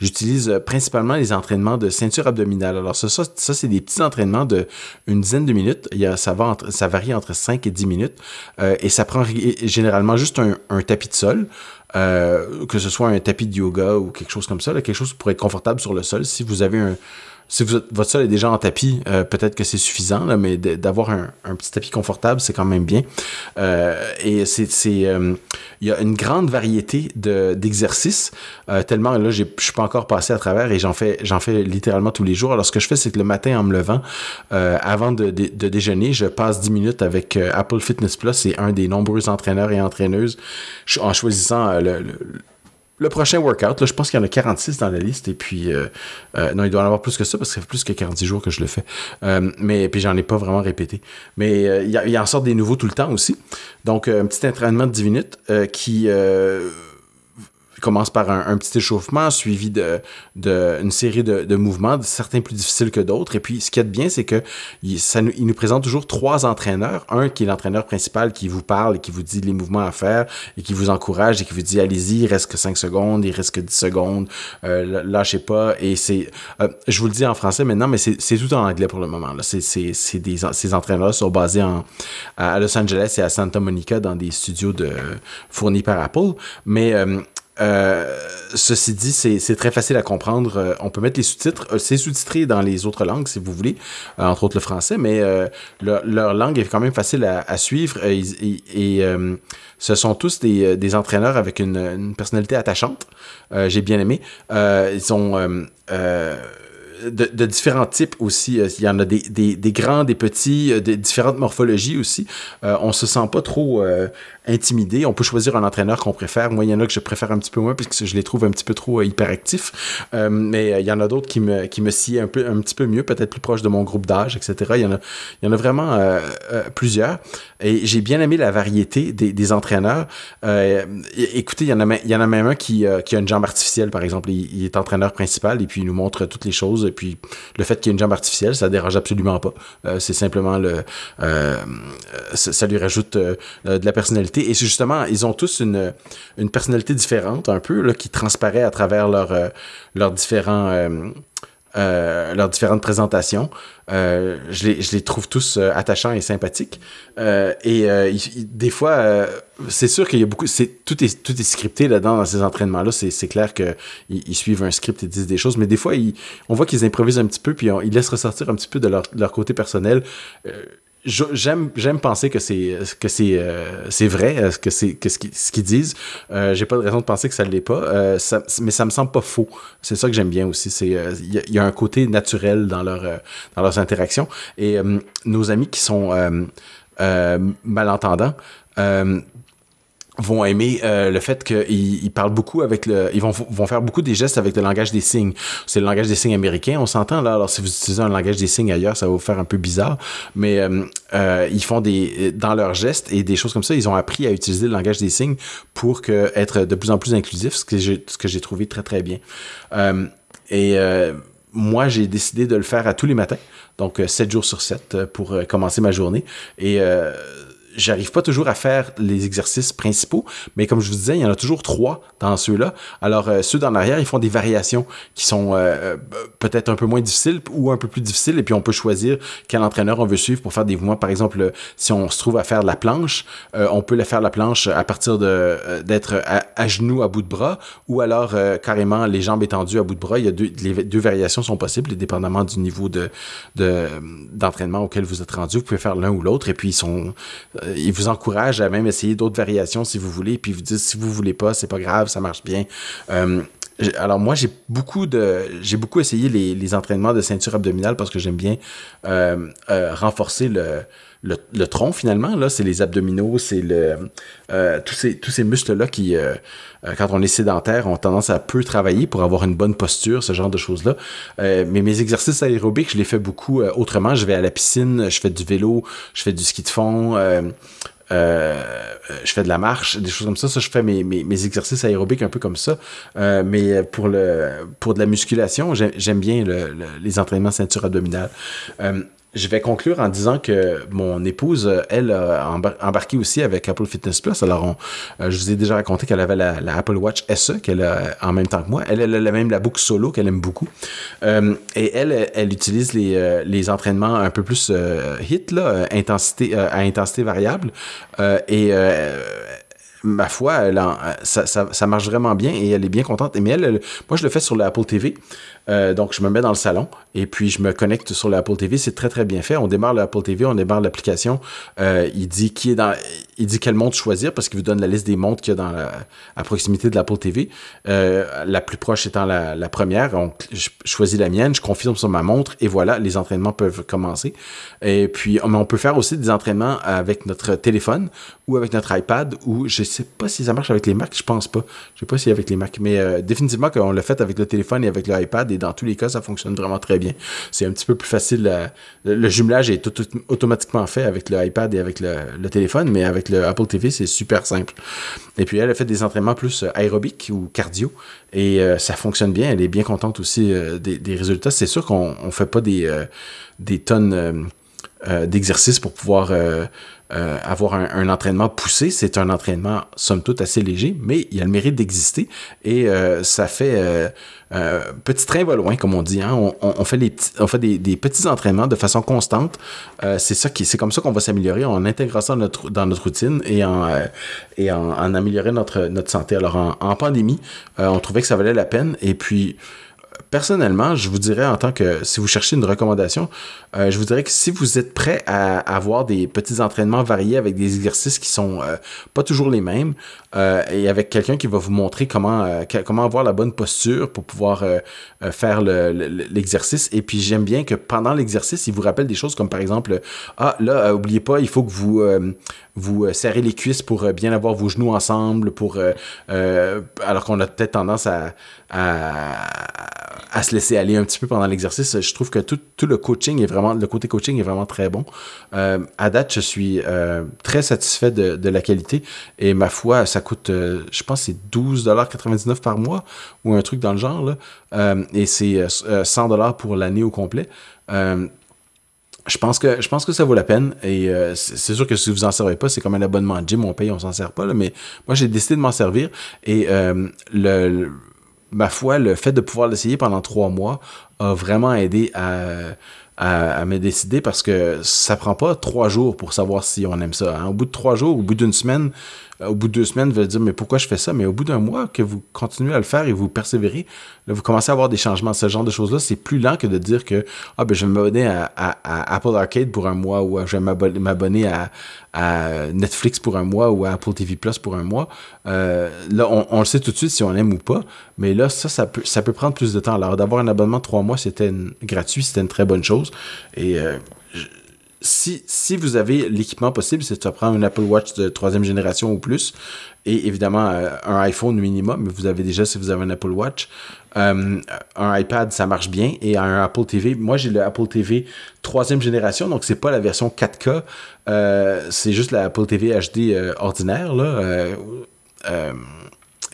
j'utilise principalement les entraînements de ceinture abdominale. Alors ça, ça, ça c'est des petits entraînements de une dizaine de minutes. Il y a, ça ça varie entre 5 et 10 minutes euh, et ça prend généralement juste un, un tapis de sol. Euh, que ce soit un tapis de yoga ou quelque chose comme ça, quelque chose pour être confortable sur le sol. Si vous avez un, si votre sol est déjà en tapis, euh, peut-être que c'est suffisant, mais d'avoir un, petit tapis confortable, c'est quand même bien. Euh, et c'est, euh, il y a une grande variété d'exercices, tellement là, je suis pas encore passé à travers et j'en fais, j'en fais littéralement tous les jours. Alors, ce que je fais, c'est que le matin, en me levant, avant de, déjeuner, je passe 10 minutes avec Apple Fitness Plus. C'est un des nombreux entraîneurs et entraîneuses en choisissant le prochain workout, là, je pense qu'il y en a 46 dans la liste. Et puis, euh, euh, non, il doit en avoir plus que ça parce que ça fait plus que 40 jours que je le fais. Euh, mais puis, j'en ai pas vraiment répété. Mais il y, y, en sort des nouveaux tout le temps aussi. Donc, un petit entraînement de 10 minutes qui commence par un, petit échauffement suivi de, de une série de, mouvements, certains plus difficiles que d'autres. Et puis, ce qui est bien, c'est que il, ça, il nous présente toujours trois entraîneurs. Un qui est l'entraîneur principal qui vous parle et qui vous dit les mouvements à faire et qui vous encourage et qui vous dit allez-y, il reste que 5 secondes, il reste que 10 secondes, euh, lâchez pas. Et c'est, euh, je vous le dis en français maintenant, mais c'est tout en anglais pour le moment. Là. C'est, c'est, c'est des, ces entraîneurs sont basés en, à Los Angeles et à Santa Monica dans des studios de, fournis par Apple. Mais euh, euh, ceci dit, c'est très facile à comprendre. Euh, on peut mettre les sous-titres. Euh, c'est sous-titré dans les autres langues, si vous voulez, entre autres le français, mais leur, langue est quand même facile à, suivre. Et, ce sont tous des, entraîneurs avec une, personnalité attachante. J'ai bien aimé. ils ont de, différents types aussi. Il y en a des, grands, des petits, des différentes morphologies aussi. Euh, on se sent pas trop intimidé. On peut choisir un entraîneur qu'on préfère. Moi, il y en a que je préfère un petit peu moins puisque je les trouve un petit peu trop hyperactifs. mais il y en a d'autres qui me, qui me un, peu, un petit peu mieux, peut-être plus proche de mon groupe d'âge, etc. Il y en a, il y en a vraiment plusieurs. Et j'ai bien aimé la variété des, des entraîneurs. écoutez, il y, en a, il y en a même un qui, qui a une jambe artificielle, par exemple. Il, est entraîneur principal et puis il nous montre toutes les choses et puis le fait qu'il y ait une jambe artificielle, ça dérange absolument pas. Euh, c'est simplement le, euh, ça, lui rajoute euh, de la personnalité. Et justement, ils ont tous une, une personnalité différente, un peu, là, qui transparaît à travers leur, leurs différents euh, leurs différentes présentations. Euh, je, les, je, les, trouve tous euh, attachants et sympathiques. Euh, et des fois, c'est sûr qu'il y a beaucoup. C'est, tout, est, tout est scripté là-dedans dans ces entraînements-là. C'est, c'est clair qu'ils ils suivent un script et disent des choses, mais des fois, ils, on voit qu'ils improvisent un petit peu, puis ils laissent ressortir un petit peu de leur, leur côté personnel j'aime j'aime penser que c'est que c'est euh, c'est vrai euh, que c'est que ce qu'ils disent. Euh, j'ai pas de raison de penser que ça l'est pas. Euh, ça, mais ça me semble pas faux. C'est ça que j'aime bien aussi. C'est il y, y, a un côté naturel dans leur dans leurs interactions. Et nos amis qui sont malentendants vont aimer euh, le fait qu'ils ils parlent beaucoup avec le ils vont vont faire beaucoup des gestes avec le langage des signes. C'est le langage des signes américain on s'entend là. Alors si vous utilisez un langage des signes ailleurs ça va vous faire un peu bizarre. Mais euh, euh, ils font des dans leurs gestes et des choses comme ça ils ont appris à utiliser le langage des signes pour que être de plus en plus inclusif ce que j'ai ce que j'ai trouvé très très bien. Et moi, j'ai décidé de le faire à tous les matins, donc 7 jours sur 7 pour commencer ma journée. Et j'arrive pas toujours à faire les exercices principaux, mais comme je vous disais, il y en a toujours trois dans ceux-là. Alors, euh, ceux dans l'arrière, ils font des variations qui sont euh, euh, peut-être un peu moins difficiles ou un peu plus difficiles, et puis on peut choisir quel entraîneur on veut suivre pour faire des mouvements. Par exemple, si on se trouve à faire la planche, on peut faire la planche à partir de d'être à, genoux à bout de bras, ou alors carrément les jambes étendues à bout de bras. Il y a deux, les deux variations sont possibles, dépendamment du niveau de d'entraînement auquel vous êtes rendu. Vous pouvez faire l'un ou l'autre, et puis ils sont il vous encourage à même essayer d'autres variations si vous voulez, puis vous dit si vous voulez pas, c'est pas grave, ça marche bien. alors moi j'ai beaucoup de essayé les, les, entraînements de ceinture abdominale parce que j'aime bien renforcer le le, tronc finalement. Là, c'est les abdominaux, c'est le euh, tous ces tous ces muscles là qui, euh, euh, quand on est sédentaire, ont tendance à peu travailler pour avoir une bonne posture, ce genre de choses là. mais mes exercices aérobiques, je les fais beaucoup autrement. Je vais à la piscine, je fais du vélo, je fais du ski de fond. je fais de la marche, des choses comme ça. Ça, je fais mes, mes, exercices aérobiques un peu comme ça. mais pour le pour de la musculation, j'aime bien les entraînements ceinture abdominale. Je vais conclure en disant que mon épouse, elle, a embarqué aussi avec Apple Fitness Plus. Alors, euh, je vous ai déjà raconté qu'elle avait la, Apple Watch SE, qu'elle a en même temps que moi. Elle, elle a même la boucle solo qu'elle aime beaucoup. Euh, et elle, elle utilise les, euh, les entraînements un peu plus hit, là, intensité, à intensité variable. et ma foi, elle ça, marche vraiment bien et elle est bien contente. Mais elle, moi, je le fais sur l'Apple TV. Euh, donc, je me mets dans le salon et puis je me connecte sur l'Apple TV. C'est très, très bien fait. On démarre l'Apple TV, on démarre l'application. Euh, il dit qui est dans, il dit quelle montre choisir parce qu'il vous donne la liste des montres qu'il y a dans la, à proximité de l'Apple TV. Euh, la plus proche étant la, première. Donc, je choisis la mienne, je confirme sur ma montre et voilà, les entraînements peuvent commencer. Et puis, on peut faire aussi des entraînements avec notre téléphone ou avec notre iPad ou je sais pas si ça marche avec les Macs, je pense pas. Je sais pas si avec les Macs, mais définitivement qu'on l'a fait avec le téléphone et avec l'iPad et dans tous les cas, ça fonctionne vraiment très bien. C'est un petit peu plus facile. le, jumelage est tout, automatiquement fait avec le iPad et avec le, téléphone, mais avec le Apple TV, c'est super simple. Et puis, elle a fait des entraînements plus euh, aérobiques ou cardio et euh, ça fonctionne bien. Elle est bien contente aussi euh, des, résultats. C'est sûr qu'on ne fait pas des, des tonnes d'exercices pour pouvoir euh, avoir un, entraînement poussé, c'est un entraînement somme toute assez léger, mais il a le mérite d'exister et euh, ça fait euh, petit train va loin, comme on dit. Hein. On, fait, les on fait des, petits entraînements de façon constante. c'est ça qui, c'est comme ça qu'on va s'améliorer en intégrant ça dans notre, dans notre routine et en, et en, améliorer notre, notre santé. Alors en, en pandémie, on trouvait que ça valait la peine et puis personnellement, je vous dirais en tant que si vous cherchez une recommandation, euh, je vous dirais que si vous êtes prêt à, avoir des petits entraînements variés avec des exercices qui sont euh, pas toujours les mêmes euh, et avec quelqu'un qui va vous montrer comment avoir la bonne posture pour pouvoir faire l'exercice. et puis j'aime bien que pendant l'exercice, il vous rappelle des choses comme par exemple ah là oubliez pas, il faut que vous vous serrez les cuisses pour bien avoir vos genoux ensemble pour alors qu'on a peut-être tendance à, se laisser aller un petit peu pendant l'exercice. Je trouve que tout, le coaching est vraiment, le côté coaching est vraiment très bon. Euh, à date, je suis euh, très satisfait de, la qualité et ma foi, ça coûte, euh, je pense, c'est 12,99$ par mois ou un truc dans le genre. Là. et c'est 100$ pour l'année au complet. Je pense, que, je pense que ça vaut la peine. Et c'est sûr que si vous en servez pas, c'est comme un abonnement de gym, on paye, on s'en sert pas. Là, mais moi, j'ai décidé de m'en servir. Et le, ma foi, le fait de pouvoir l'essayer pendant trois mois a vraiment aidé à, me décider parce que ça prend pas trois jours pour savoir si on aime ça. Hein. Au bout de trois jours, au bout d'une semaine, au bout de deux semaines, vous allez dire mais pourquoi je fais ça? Mais au bout d'un mois que vous continuez à le faire et vous persévérez, là, vous commencez à avoir des changements. Ce genre de choses-là, c'est plus lent que de dire que ah ben je vais m'abonner à, Apple Arcade pour un mois ou je vais m'abonner à, Netflix pour un mois ou à Apple TV Plus pour un mois. Euh, là, on, le sait tout de suite si on aime ou pas, mais là, ça, ça peut, ça peut prendre plus de temps. Alors d'avoir un abonnement de trois mois, c'était gratuit, c'était une très bonne chose. Et euh, si, si vous avez l'équipement possible, c'est de prendre un Apple Watch de troisième génération ou plus, et évidemment euh, un iPhone minimum, mais vous avez déjà si vous avez un Apple Watch. Euh, un iPad, ça marche bien, et un Apple TV, moi j'ai le Apple TV troisième génération, donc c'est pas la version 4K, euh, c'est juste la Apple TV HD ordinaire, là,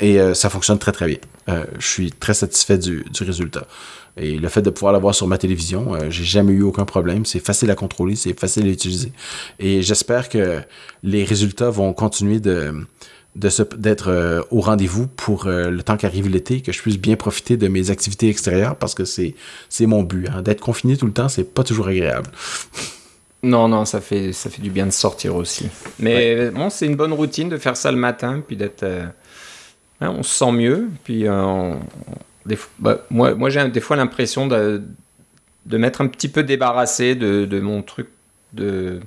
et ça fonctionne très très bien. je suis très satisfait du, du résultat. Et le fait de pouvoir l'avoir sur ma télévision, euh, j'ai jamais eu aucun problème. C'est facile à contrôler, c'est facile à utiliser. Et j'espère que les résultats vont continuer de d'être euh, au rendez-vous pour euh, le temps qu'arrive l'été, que je puisse bien profiter de mes activités extérieures parce que c'est mon but. Hein. D'être confiné tout le temps, c'est pas toujours agréable. Non, non, ça fait, ça fait du bien de sortir aussi. Mais bon, c'est une bonne routine de faire ça le matin, puis d'être... Hein, on se sent mieux, puis on, bah, moi, moi j'ai des fois l'impression de, de m'être un petit peu débarrassé de, de, mon truc, de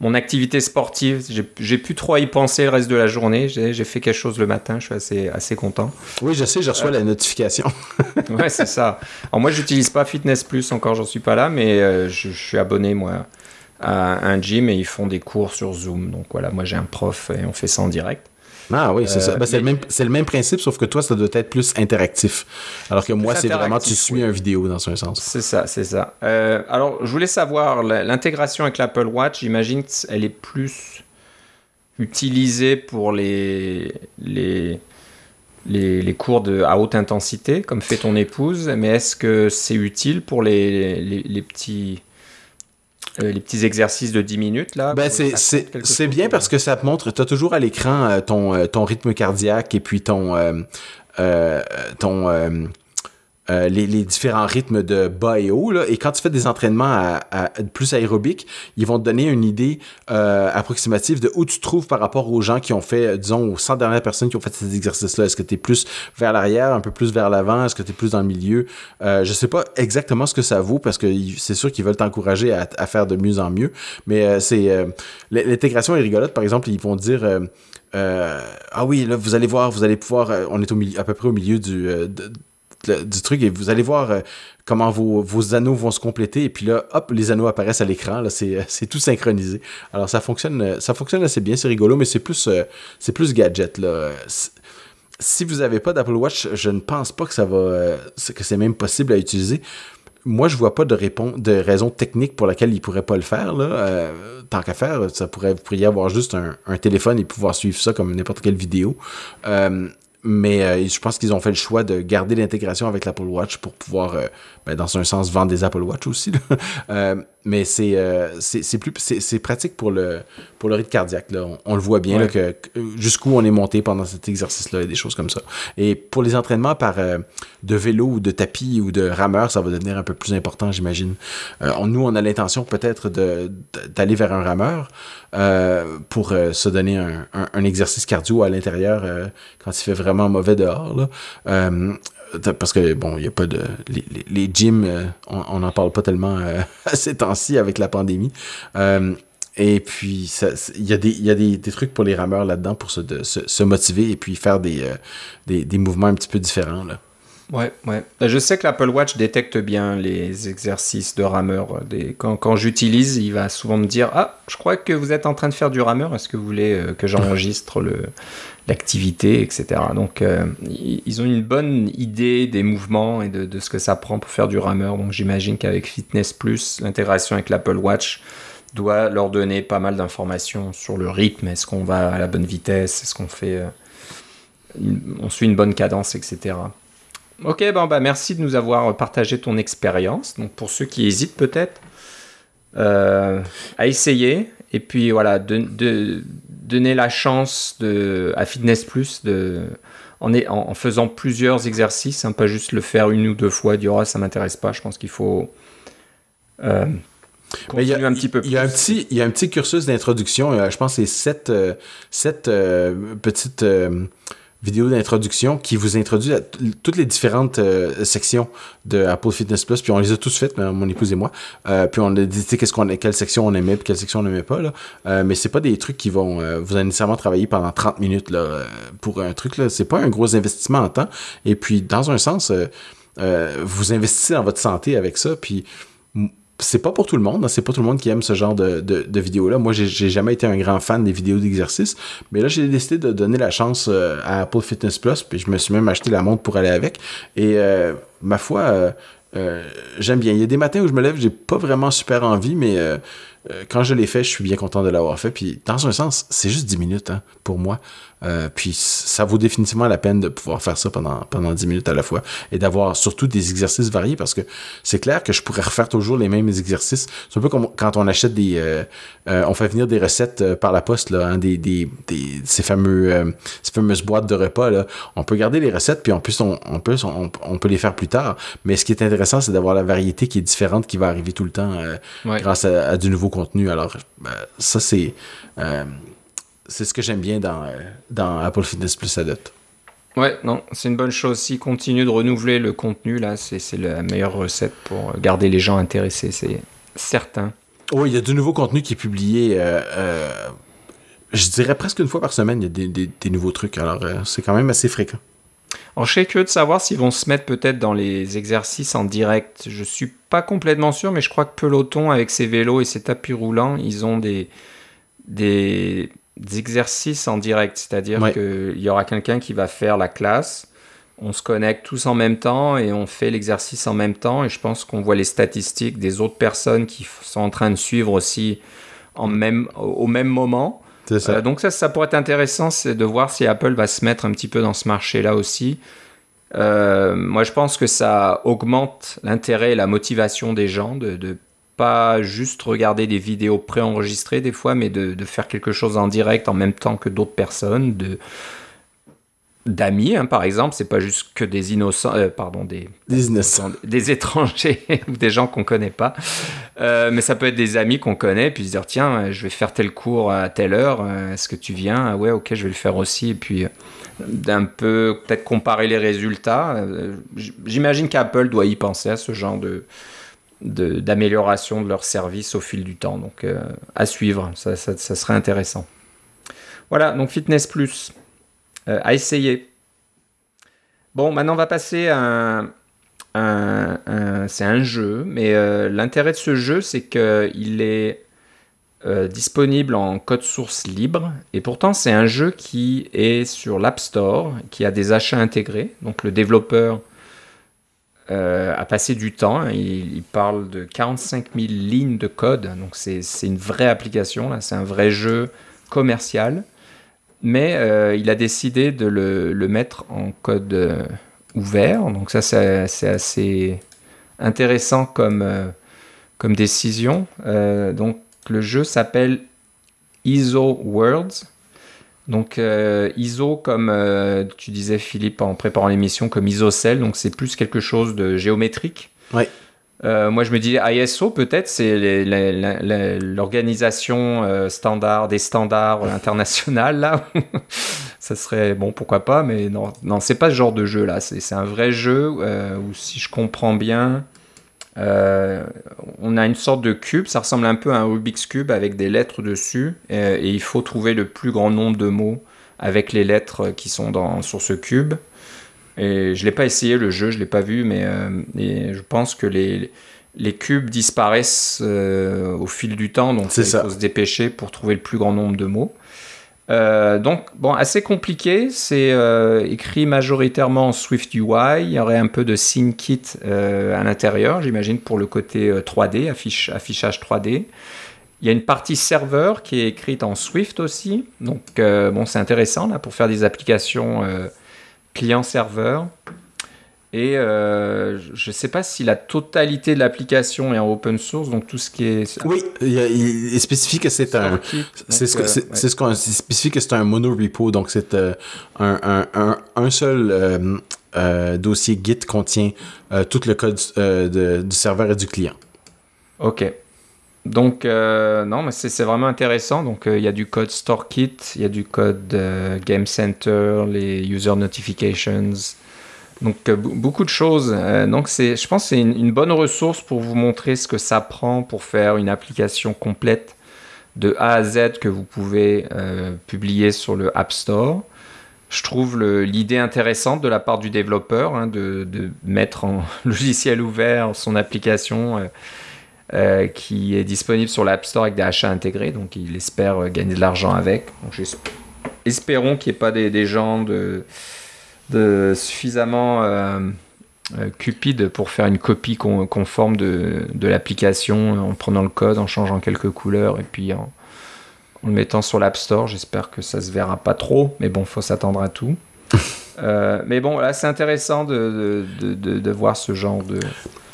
mon activité sportive, j'ai pu trop y penser le reste de la journée. J'ai fait quelque chose le matin, je suis assez, assez content. Oui, je sais, je reçois la notification. (laughs) ouais, c'est ça. Alors moi, j'utilise pas Fitness Plus encore, j'en suis pas là, mais euh, je, suis abonné, moi, à un gym et ils font des cours sur Zoom. Donc voilà, moi j'ai un prof et on fait ça en direct. Ah oui, c'est ça. Euh, ben, c'est, le même, le même, principe, sauf que toi, ça doit être plus interactif. Alors que moi, c'est vraiment, tu suis un vidéo dans un sens. C'est ça, c'est ça. Euh, alors, je voulais savoir, l'intégration avec l'Apple Watch, j'imagine qu'elle est plus utilisée pour les, les, les, les, cours de, à haute intensité, comme fait ton épouse, mais est-ce que c'est utile pour les, les, les petits euh, les petits exercices de 10 minutes là ben c'est bien parce que ça te montre tu as toujours à l'écran euh, ton euh, ton rythme cardiaque et puis ton ton euh, les, différents rythmes de bas et haut. Là, et quand tu fais des entraînements plus aérobiques, ils vont te donner une idée euh, approximative de où tu te trouves par rapport aux gens qui ont fait, disons, aux 100 dernières personnes qui ont fait ces exercices-là. Est-ce que tu es plus vers l'arrière, un peu plus vers l'avant? Est-ce que tu es plus dans le milieu? Euh, je sais pas exactement ce que ça vaut parce que c'est sûr qu'ils veulent t'encourager à, faire de mieux en mieux. Mais euh, c'est euh, l'intégration est rigolote. Par exemple, ils vont dire... ah oui, là, vous allez voir, vous allez pouvoir, on est au à peu près au milieu du, du truc et vous allez voir euh, comment vos, vos, anneaux vont se compléter et puis là, hop, les anneaux apparaissent à l'écran. Là, c'est, c'est tout synchronisé. Alors ça fonctionne, ça fonctionne assez bien, c'est rigolo, mais c'est plus, euh, c'est plus gadget là. Si vous n'avez pas d'Apple Watch, je ne pense pas que ça va, euh, que c'est même possible à utiliser. Moi, je vois pas de, réponse, de raison technique pour laquelle il pourrait pas le faire. Là. tant qu'à faire, ça pourrait, vous pourriez avoir juste un, téléphone et pouvoir suivre ça comme n'importe quelle vidéo. Mais euh, je pense qu'ils ont fait le choix de garder l'intégration avec l'Apple Watch pour pouvoir, euh, ben, dans un sens, vendre des Apple Watch aussi. euh, mais c'est euh, c'est plus c'est pratique pour le pour le rythme cardiaque. Là. On, le voit bien là, que, jusqu'où on est monté pendant cet exercice-là et des choses comme ça. Et pour les entraînements par de vélo ou de tapis ou de rameur, ça va devenir un peu plus important, j'imagine. nous, on a l'intention peut-être d'aller vers un rameur pour se donner un, un, un, exercice cardio à l'intérieur quand il fait vraiment mauvais dehors. Là. Euh, parce que, bon, il n'y a pas de. Les, les, gyms, euh, on n'en parle pas tellement euh, (laughs) à ces temps-ci avec la pandémie. et puis, il y a, des, y a des, des, trucs pour les rameurs là-dedans pour se, de, se, se, motiver et puis faire des, des, des, mouvements un petit peu différents. Là. Ouais, ouais. Ben, je sais que l'Apple Watch détecte bien les exercices de rameur. Des... Quand, j'utilise, il va souvent me dire Ah, je crois que vous êtes en train de faire du rameur. Est-ce que vous voulez que j'enregistre l'activité, etc. Donc, euh, ils ont une bonne idée des mouvements et de, ce que ça prend pour faire du rameur. Donc, j'imagine qu'avec Fitness Plus, l'intégration avec l'Apple Watch doit leur donner pas mal d'informations sur le rythme. Est-ce qu'on va à la bonne vitesse? Est-ce qu'on fait. Euh, on suit une bonne cadence, etc. Ok, bon, bah, merci de nous avoir partagé ton expérience. Donc, pour ceux qui hésitent peut-être euh, à essayer, et puis voilà, de, de, donner la chance de, à Fitness Plus de, en, en, faisant plusieurs exercices, hein, pas juste le faire une ou deux fois, dire oh, ça m'intéresse pas. Je pense qu'il faut euh, il y a, un petit peu. Il y a un petit, il y a un petit cursus d'introduction. Euh, je pense que c'est sept, sept euh, petites vidéo d'introduction qui vous introduit à toutes les différentes euh, sections de Apple Fitness Plus. Puis on les a tous faites, mon épouse et moi. Euh, puis on a dit qu'est-ce qu'on, quelle section on aimait, puis quelle section on n'aimait pas. Là. Euh, mais c'est pas des trucs qui vont vous allez nécessairement travailler pendant 30 minutes là, pour un truc. Là. C'est pas un gros investissement en temps. Et puis, dans un sens, vous investissez dans votre santé avec ça. Puis c'est pas pour tout le monde, hein. c'est pas tout le monde qui aime ce genre de, vidéos-là. Moi, j'ai jamais été un grand fan des vidéos d'exercice, mais là, j'ai décidé de donner la chance euh, à Apple Fitness Plus, puis je me suis même acheté la montre pour aller avec. Et euh, ma foi, euh, j'aime bien. Il y a des matins où je me lève, j'ai pas vraiment super envie, mais quand je l'ai fait, je suis bien content de l'avoir fait. Puis, dans un sens, c'est juste 10 minutes hein, pour moi. Euh, puis ça vaut définitivement la peine de pouvoir faire ça pendant, pendant 10 minutes à la fois et d'avoir surtout des exercices variés parce que c'est clair que je pourrais refaire toujours les mêmes exercices. C'est un peu comme quand on achète des... Euh, euh, on fait venir des recettes par la poste, là, hein, des, des, des, ces, fameux, ces fameuses boîtes de repas. Là. On peut garder les recettes puis en plus on, on peut, on, on, peut les faire plus tard. Mais ce qui est intéressant, c'est d'avoir la variété qui est différente qui va arriver tout le temps ouais. grâce à, à, du nouveau contenu. Alors ça c'est c'est ce que j'aime bien dans, euh, dans Apple Fitness Plus date. Ouais, non, c'est une bonne chose. Si continue de renouveler le contenu, là, c'est la meilleure recette pour garder les gens intéressés, c'est certain. Oui, il y a du nouveau contenu qui est publié. je dirais presque une fois par semaine, il y a des, nouveaux trucs. Alors, c'est quand même assez fréquent. Alors, je serais curieux de savoir s'ils vont se mettre peut-être dans les exercices en direct. Je suis pas complètement sûr, mais je crois que Peloton, avec ses vélos et ses tapis roulants, ils ont des, des, exercices en direct. C'est-à-dire qu'il y aura quelqu'un qui va faire la classe. On se connecte tous en même temps et on fait l'exercice en même temps. Et je pense qu'on voit les statistiques des autres personnes qui sont en train de suivre aussi en même, au même moment. Euh, donc ça, ça pourrait être intéressant, c'est de voir si Apple va se mettre un petit peu dans ce marché-là aussi. Euh, moi, je pense que ça augmente l'intérêt et la motivation des gens de, de pas juste regarder des vidéos préenregistrées des fois, mais de, de, faire quelque chose en direct en même temps que d'autres personnes, de d'amis, hein, par exemple, c'est pas juste que des innocents, euh, pardon, des, des innocents, des étrangers (laughs) ou des gens qu'on connaît pas, euh, mais ça peut être des amis qu'on connaît, puis se dire tiens, je vais faire tel cours à telle heure, euh, est-ce que tu viens? Ah ouais, ok, je vais le faire aussi, et puis d'un peu peut-être comparer les résultats. J'imagine qu'Apple doit y penser à ce genre de d'amélioration de, leur service au fil du temps, donc à suivre, ça, serait intéressant. Voilà, donc Fitness Plus. Euh, à essayer. Bon, maintenant on va passer à un, c'est un jeu, mais euh, l'intérêt de ce jeu, c'est qu'il est euh, disponible en code source libre, et pourtant c'est un jeu qui est sur l'App Store, qui a des achats intégrés, donc le développeur a passé du temps, il, il, parle de 45 000 lignes de code, donc c'est une vraie application, là, c'est un vrai jeu commercial mais euh, il a décidé de le, mettre en code euh, ouvert. Donc ça, c'est assez intéressant comme, euh, comme décision. donc le jeu s'appelle ISO Worlds. Donc ISO, comme tu disais Philippe en préparant l'émission, comme ISOCELL, donc c'est plus quelque chose de géométrique. Ouais. Euh, moi, je me dis ISO, peut-être, c'est l'organisation euh, standard des standards (laughs) internationales là. ça serait bon, pourquoi pas, mais non, non, c'est pas ce genre de jeu là. C'est un vrai jeu euh, où, si je comprends bien, on a une sorte de cube. Ça ressemble un peu à un Rubik's cube avec des lettres dessus, et, il faut trouver le plus grand nombre de mots avec les lettres qui sont dans, sur ce cube. Et je l'ai pas essayé le jeu, je l'ai pas vu, mais euh, je pense que les, les cubes disparaissent euh, au fil du temps, donc il faut se dépêcher pour trouver le plus grand nombre de mots. Euh, donc, bon, assez compliqué. C'est écrit majoritairement en Swift UI. Il y aurait un peu de SceneKit à l'intérieur, j'imagine, pour le côté 3D, affichage 3D. Il y a une partie serveur qui est écrite en Swift aussi. Donc, bon, c'est intéressant là pour faire des applications client-serveur. Et euh, je ne sais pas si la totalité de l'application est en open source, donc tout ce qui est. Oui, il, spécifie que c'est un. C'est ce, ce qu'on spécifie que c'est un monorepo, donc c'est euh, un, un, un, seul euh, dossier Git contient tout le code du serveur et du client. Ok. Donc, non, mais c'est vraiment intéressant. Donc, il y a du code StoreKit, il y a du code Game Center, les user notifications. Donc, beaucoup de choses. donc, je pense c'est une, bonne ressource pour vous montrer ce que ça prend pour faire une application complète de A à Z que vous pouvez publier sur le App Store. Je trouve l'idée intéressante de la part du développeur hein, de, mettre en (laughs) logiciel ouvert son application euh, qui est disponible sur l'App Store avec des achats intégrés, donc il espère euh, gagner de l'argent avec. Espérons qu'il n'y ait pas des, gens de, de suffisamment euh, cupides pour faire une copie conforme de, de l'application en prenant le code, en changeant quelques couleurs et puis en, le mettant sur l'App Store. J'espère que ça se verra pas trop, mais bon, faut s'attendre à tout. (laughs) mais bon, là, c'est intéressant de, de, de, voir ce genre de,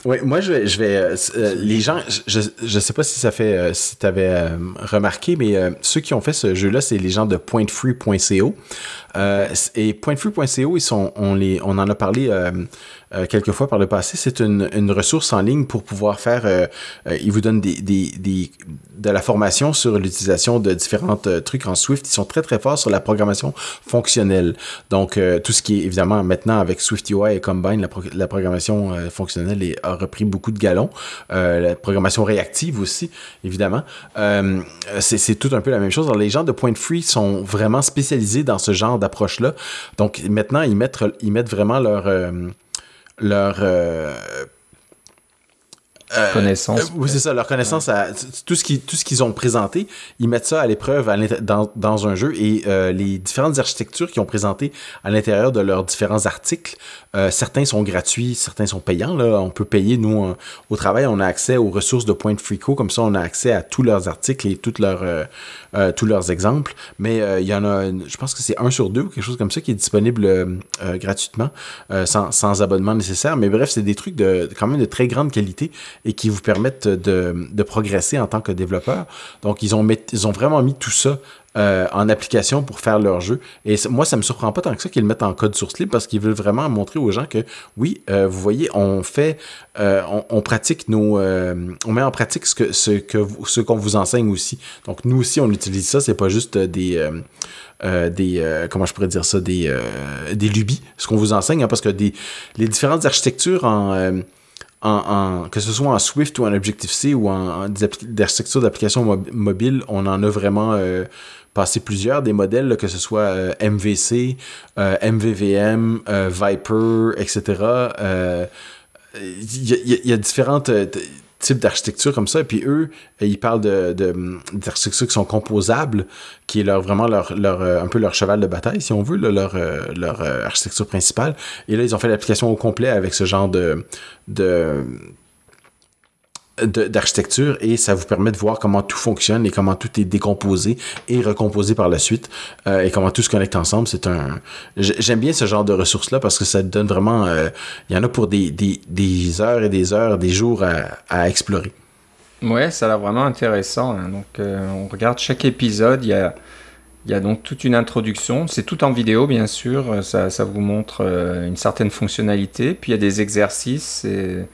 oui, moi je vais, je vais euh, euh, les gens, je, je sais pas si ça fait, euh, si tu avais remarqué, mais ceux qui ont fait ce jeu-là, c'est les gens de pointfree.co. et pointfree.co, ils sont, on les, on en a parlé euh, quelques fois par le passé. C'est une, une, ressource en ligne pour pouvoir faire. Euh, euh ils vous donnent des, des, des, de la formation sur l'utilisation de différents euh, trucs en Swift. Ils sont très très forts sur la programmation fonctionnelle. Donc tout ce qui est évidemment maintenant avec Swift UI et Combine, la, la programmation fonctionnelle est a, repris beaucoup de galons. la programmation réactive aussi, évidemment. c'est tout un peu la même chose. Alors, les gens de Point Free sont vraiment spécialisés dans ce genre d'approche-là. Donc maintenant, ils mettent, ils mettent vraiment leur leur euh, connaissance. Euh, oui, c'est ça, leur connaissance, à, tout ce qu'ils tout ce qu'ils ont présenté, ils mettent ça à l'épreuve dans, dans un jeu et euh, les différentes architectures qu'ils ont présentées à l'intérieur de leurs différents articles, certains sont gratuits, certains sont payants. Là. On peut payer, nous, au travail, on a accès aux ressources de Point Freako, comme ça on a accès à tous leurs articles et toutes leurs, tous leurs exemples. Mais il y en a, je pense que c'est un sur deux ou quelque chose comme ça qui est disponible gratuitement, sans, sans abonnement nécessaire. Mais bref, c'est des trucs de quand même de très grande qualité et qui vous permettent de, progresser en tant que développeur. Donc, ils ont, ils ont vraiment mis tout ça euh, en application pour faire leur jeu. Et moi, ça me surprend pas tant que ça qu'ils le mettent en code source libre parce qu'ils veulent vraiment montrer aux gens que oui, euh, vous voyez, on fait, euh, on, pratique nos, on met en pratique ce que ce que ce qu'on vous enseigne aussi. Donc nous aussi, on utilise ça. C'est pas juste des des comment je pourrais dire ça, des des lubies, ce qu'on vous enseigne, hein, parce que des les différentes architectures en en, que ce soit en Swift ou en Objective-C ou en, en architectures d'applications mobiles, on en a vraiment euh, passé plusieurs, des modèles, que ce soit euh, MVC, euh, MVVM, Viper, etc. Il y, a différentes type d'architecture comme ça. Et puis eux, ils parlent de, d'architectures qui sont composables, qui est leur, vraiment leur, euh, un peu leur cheval de bataille, si on veut, leur, euh, euh, architecture principale. Et là, ils ont fait l'application au complet avec ce genre de, de d'architecture et ça vous permet de voir comment tout fonctionne et comment tout est décomposé et recomposé par la suite euh, et comment tout se connecte ensemble. C'est un j'aime bien ce genre de ressources là parce que ça donne vraiment euh, il y en a pour des, des, des, heures et des heures, des jours à, explorer. Ouais, ça a l'air vraiment intéressant. Hein. Donc euh, on regarde chaque épisode, il y a il y a donc toute une introduction, c'est tout en vidéo bien sûr, ça, ça vous montre une certaine fonctionnalité, puis il y a des exercices et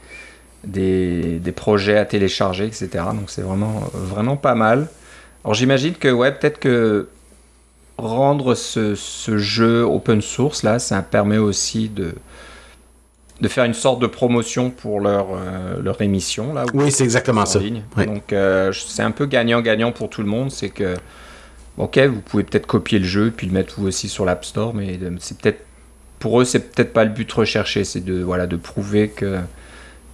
des, projets à télécharger, etc. Donc c'est vraiment, vraiment pas mal. Alors j'imagine que ouais, peut-être que rendre ce, jeu open source là, ça permet aussi de de faire une sorte de promotion pour leur, euh, leur émission là. Oui, c'est exactement ça. Donc euh, c'est un peu gagnant-gagnant pour tout le monde, c'est que ok, vous pouvez peut-être copier le jeu puis le mettre vous aussi sur l'App Store, mais c'est peut-être pour eux c'est peut-être pas le but recherché, c'est de voilà de prouver que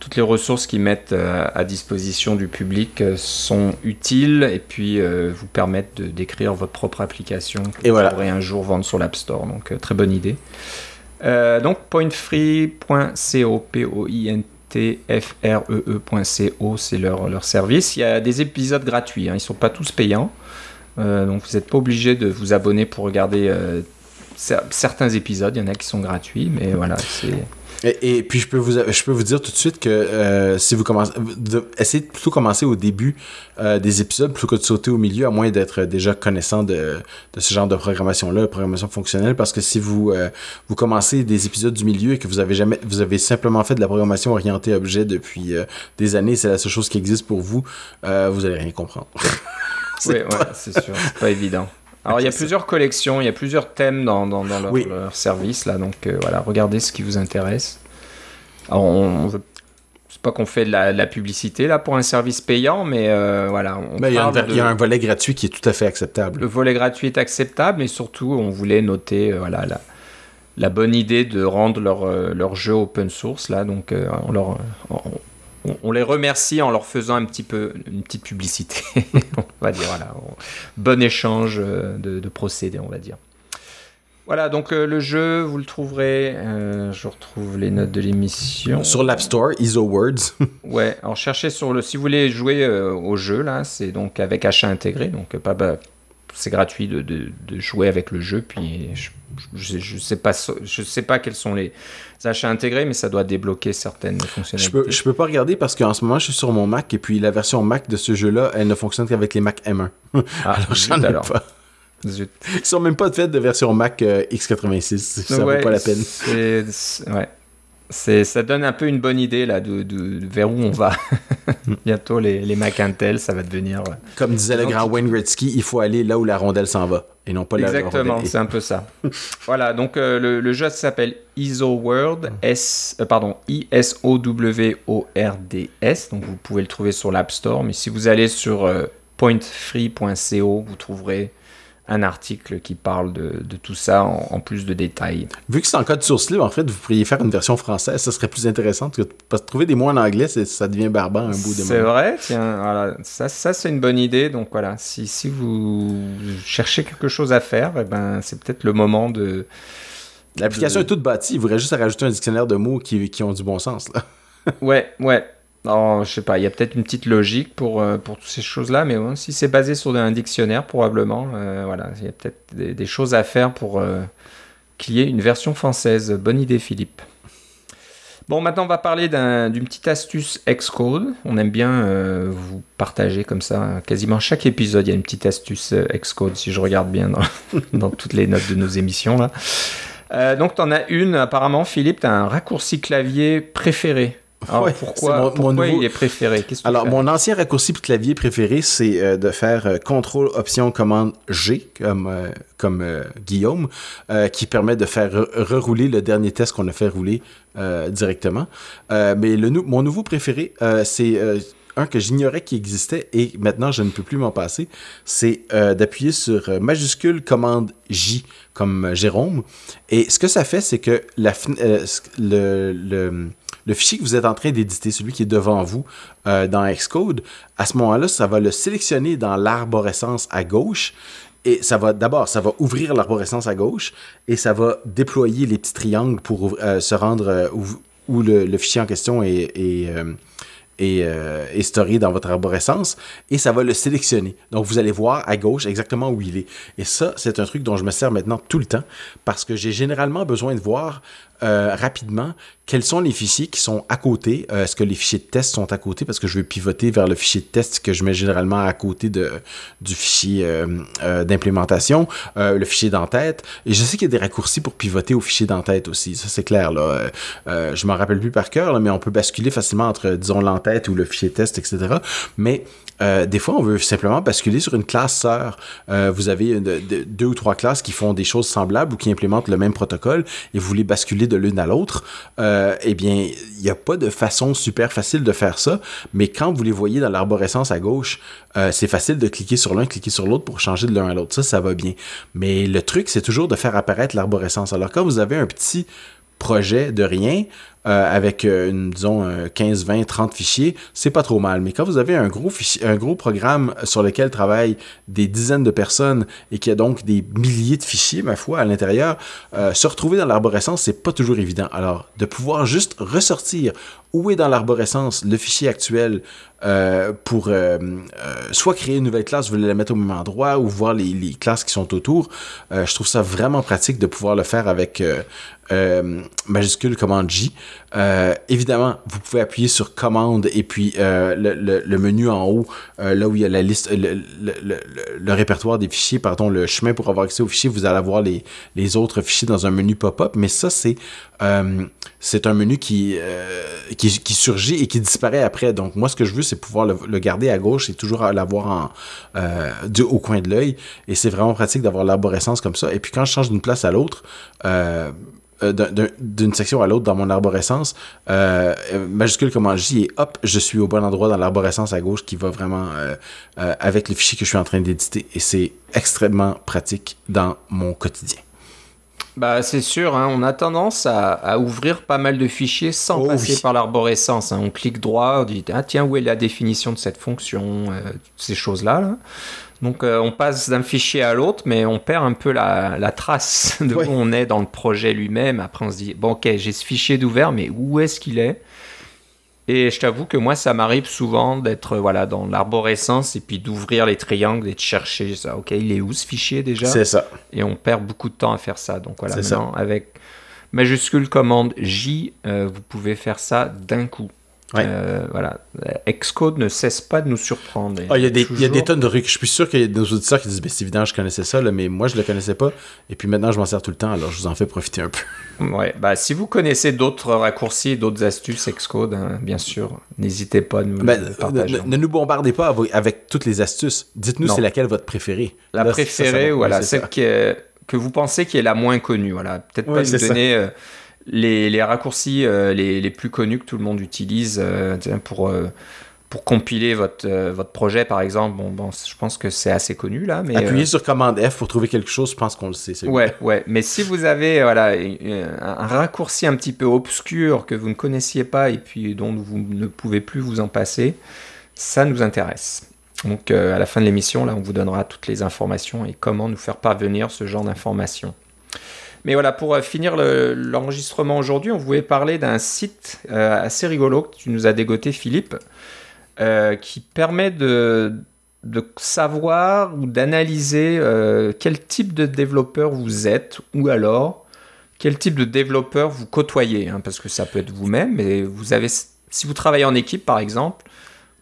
toutes les ressources qu'ils mettent euh, à disposition du public euh, sont utiles et puis euh, vous permettent de d'écrire votre propre application que vous pourrez un jour vendre sur l'App Store. Donc très bonne idée. donc pointfree.co, p o i n t f r e e.co, c'est leur, leur service. Il y a des épisodes gratuits, hein. ils ne sont pas tous payants. donc vous n'êtes pas obligé de vous abonner pour regarder certains épisodes, il y en a qui sont gratuits, mais voilà, c'est et, puis je peux vous je peux vous dire tout de suite que euh, si vous commencez essayez de plutôt commencer au début euh, des épisodes plutôt que de sauter au milieu à moins d'être déjà connaissant de, de, ce genre de programmation là, programmation fonctionnelle parce que si vous euh, vous commencez des épisodes du milieu et que vous avez jamais vous avez simplement fait de la programmation orientée objet depuis des années, c'est la seule chose qui existe pour vous, vous allez rien comprendre. (laughs) oui, ouais, c'est sûr, c'est pas évident. Alors il y a plusieurs collections, il y a plusieurs thèmes dans, dans, leur, service là, donc euh, voilà, regardez ce qui vous intéresse. Alors on, veut c'est pas qu'on fait de la, publicité là pour un service payant, mais euh, voilà. il, y a un, volet gratuit qui est tout à fait acceptable. Le volet gratuit est acceptable, mais surtout on voulait noter euh, voilà la, la, bonne idée de rendre leur, leur jeu open source là, donc on leur on, les remercie en leur faisant un petit peu une petite publicité. (laughs) on va dire voilà, bon échange euh, de, procédés, on va dire. Voilà, donc euh, le jeu, vous le trouverez. Euh, je retrouve les notes de l'émission. Sur l'App Store, ISO Words. (laughs) ouais, alors cherchez sur le. Si vous voulez jouer au jeu, là, c'est donc avec achat intégré. Donc, pas, c'est gratuit de, de, jouer avec le jeu. Puis, je, je, sais pas, je sais pas quels sont les achats intégrés, mais ça doit débloquer certaines fonctionnalités. Je peux, je peux pas regarder parce qu'en ce moment, je suis sur mon Mac et puis la version Mac de ce jeu-là, elle ne fonctionne qu'avec les Mac M1. (laughs) Ah, alors j'en ai pas. Zut. Ils sont même pas de fait de version Mac euh, x86. Ça vaut pas la peine. Ouais ça donne un peu une bonne idée là de, vers où on va. (laughs) (laughs) Bientôt les, les Mac Intel, ça va devenir. Comme disait le grand Wayne Gretzky, il faut aller là où la rondelle s'en va. et non pas Exactement, c'est un peu ça. voilà, donc euh, le, jeu s'appelle ISO World, S, euh, pardon, I-S-O-W-O-R-D-S. Donc vous pouvez le trouver sur l'App Store, mais si vous allez sur euh, pointfree.co, vous trouverez un article qui parle de, tout ça en, plus de détails. Vu que c'est en code source libre, en fait, vous pourriez faire une version française, ça serait plus intéressant parce que trouver des mots en anglais, ça devient barbant un bout de C'est vrai, tiens, voilà, ça, ça c'est une bonne idée. Donc voilà, si, si vous cherchez quelque chose à faire, eh ben, c'est peut-être le moment de. L'application est toute bâtie, il faudrait juste rajouter un dictionnaire de mots qui, qui ont du bon sens. Là. ouais, ouais. Non, je sais pas, il y a peut-être une petite logique pour, euh, toutes ces choses-là, mais si c'est basé sur un dictionnaire, probablement, euh, voilà, il y a peut-être des, choses à faire pour euh, qu'il y ait une version française. Bonne idée, Philippe. Bon, maintenant, on va parler d'une petite astuce Xcode. On aime bien vous partager comme ça. Quasiment chaque épisode, il y a une petite astuce Xcode, si je regarde bien (laughs) dans, toutes les notes de nos émissions. Donc, tu en as une, apparemment, Philippe, tu as un raccourci clavier préféré. Alors, pourquoi, il est préféré? Alors, mon ancien raccourci clavier préféré, c'est euh, de faire euh, CTRL Option Commande G, comme, euh, comme Guillaume, qui permet de faire rerouler le dernier test qu'on a fait rouler directement. mais le, mon nouveau préféré, c'est un que j'ignorais qui existait et maintenant je ne peux plus m'en passer, c'est d'appuyer sur majuscule commande J comme Jérôme. Et ce que ça fait, c'est que la, le, le le fichier que vous êtes en train d'éditer, celui qui est devant vous euh, dans Xcode, à ce moment-là, ça va le sélectionner dans l'arborescence à gauche. Et ça va d'abord, ça va ouvrir l'arborescence à gauche et ça va déployer les petits triangles pour euh, se rendre euh, où, le, fichier en question est, est, storé dans votre arborescence et ça va le sélectionner. Donc vous allez voir à gauche exactement où il est. Et ça, c'est un truc dont je me sers maintenant tout le temps parce que j'ai généralement besoin de voir euh, rapidement quels sont les fichiers qui sont à côté? Euh, est-ce que les fichiers de test sont à côté? Parce que je vais pivoter vers le fichier de test que je mets généralement à côté de, du fichier euh, d'implémentation, le fichier d'entête. Et je sais qu'il y a des raccourcis pour pivoter au fichier d'entête aussi. Ça, c'est clair. Là. je m'en rappelle plus par cœur, mais on peut basculer facilement entre, disons, l'entête ou le fichier test, etc. Mais des fois, on veut simplement basculer sur une classe sœur. vous avez deux ou trois classes qui font des choses semblables ou qui implémentent le même protocole et vous voulez basculer de l'une à l'autre, euh, eh bien, il n'y a pas de façon super facile de faire ça, mais quand vous les voyez dans l'arborescence à gauche, euh, c'est facile de cliquer sur l'un, cliquer sur l'autre pour changer de l'un à l'autre. Ça, ça va bien. Mais le truc, c'est toujours de faire apparaître l'arborescence. Alors, quand vous avez un petit projet de rien, euh, avec euh, disons 15, 20, 30 fichiers, c'est pas trop mal. Mais quand vous avez un gros, fichier, un gros programme sur lequel travaillent des dizaines de personnes et qui a donc des milliers de fichiers, ma foi, à l'intérieur, euh, se retrouver dans l'arborescence, c'est pas toujours évident. Alors, de pouvoir juste ressortir où est dans l'arborescence le fichier actuel pour soit créer une nouvelle classe, vous voulez la mettre au même endroit ou voir les, les classes qui sont autour. je trouve ça vraiment pratique de pouvoir le faire avec majuscule commande J. Euh, évidemment, vous pouvez appuyer sur commande et puis euh, le, menu en haut, euh, là où il y a la liste, le, répertoire des fichiers, pardon, le chemin pour avoir accès aux fichiers, vous allez avoir les, les autres fichiers dans un menu pop-up. Mais ça, c'est un menu qui, qui, surgit et qui disparaît après. Donc moi, ce que je veux, c'est pouvoir le, garder à gauche et toujours l'avoir au coin de l'œil. Et c'est vraiment pratique d'avoir l'arborescence comme ça. Et puis quand je change d'une place à l'autre, d'une section à l'autre dans mon arborescence, euh, majuscule comme J et hop, je suis au bon endroit dans l'arborescence à gauche qui va vraiment euh, avec les fichiers que je suis en train d'éditer. Et c'est extrêmement pratique dans mon quotidien. Bah, c'est sûr, hein, on a tendance à, ouvrir pas mal de fichiers sans oh passer par l'arborescence. Hein. On clique droit, on dit ah tiens où est la définition de cette fonction, ces choses-là. Là. Donc euh, on passe d'un fichier à l'autre, mais on perd un peu la, trace (laughs) de où on est dans le projet lui-même. Après on se dit, bon ok, j'ai ce fichier d'ouvert, mais où est-ce qu'il est, Et je t'avoue que moi, ça m'arrive souvent d'être voilà dans l'arborescence et puis d'ouvrir les triangles et de chercher ça. Ok, il est où ce fichier déjà? C'est ça. Et on perd beaucoup de temps à faire ça. Donc voilà, maintenant avec majuscule commande J, euh, vous pouvez faire ça d'un coup. Euh, voilà. Xcode ne cesse pas de nous surprendre. Ah, il y, a des, y a des tonnes de trucs. Je suis sûr qu'il y a des auditeurs qui disent ben, c'est évident, je connaissais ça, mais moi, je le connaissais pas. Et puis maintenant, je m'en sers tout le temps, alors je vous en fais profiter un peu. (laughs) Ouais, bah, si vous connaissez d'autres raccourcis, d'autres astuces Xcode, hein, bien sûr, n'hésitez pas à nous ben, partager. Ne, nous bombardez pas avec toutes les astuces. Dites-nous c'est laquelle votre préférée. La préférée, voilà, celle qui est, que vous pensez qui est la moins connue. Voilà. Peut-être pas nous donner. Euh, les, raccourcis euh, les, plus connus que tout le monde utilise euh, pour, euh, pour compiler votre, votre projet, par exemple. Bon, bon, je pense que c'est assez connu là. Mais, Appuyez sur commande F pour trouver quelque chose, je pense qu'on le sait. Ouais, ouais. Mais si vous avez voilà, un raccourci un petit peu obscur que vous ne connaissiez pas et puis dont vous ne pouvez plus vous en passer, ça nous intéresse. Donc à la fin de l'émission, là, on vous donnera toutes les informations et comment nous faire parvenir ce genre d'informations. Mais voilà, pour euh, finir l'enregistrement aujourd'hui, on voulait parler d'un site euh, assez rigolo que tu nous as dégoté, Philippe, euh, qui permet de, savoir ou d'analyser quel type de développeur vous êtes ou alors quel type de développeur vous côtoyez. Hein, parce que ça peut être vous-même, mais vous avez, si vous travaillez en équipe par exemple,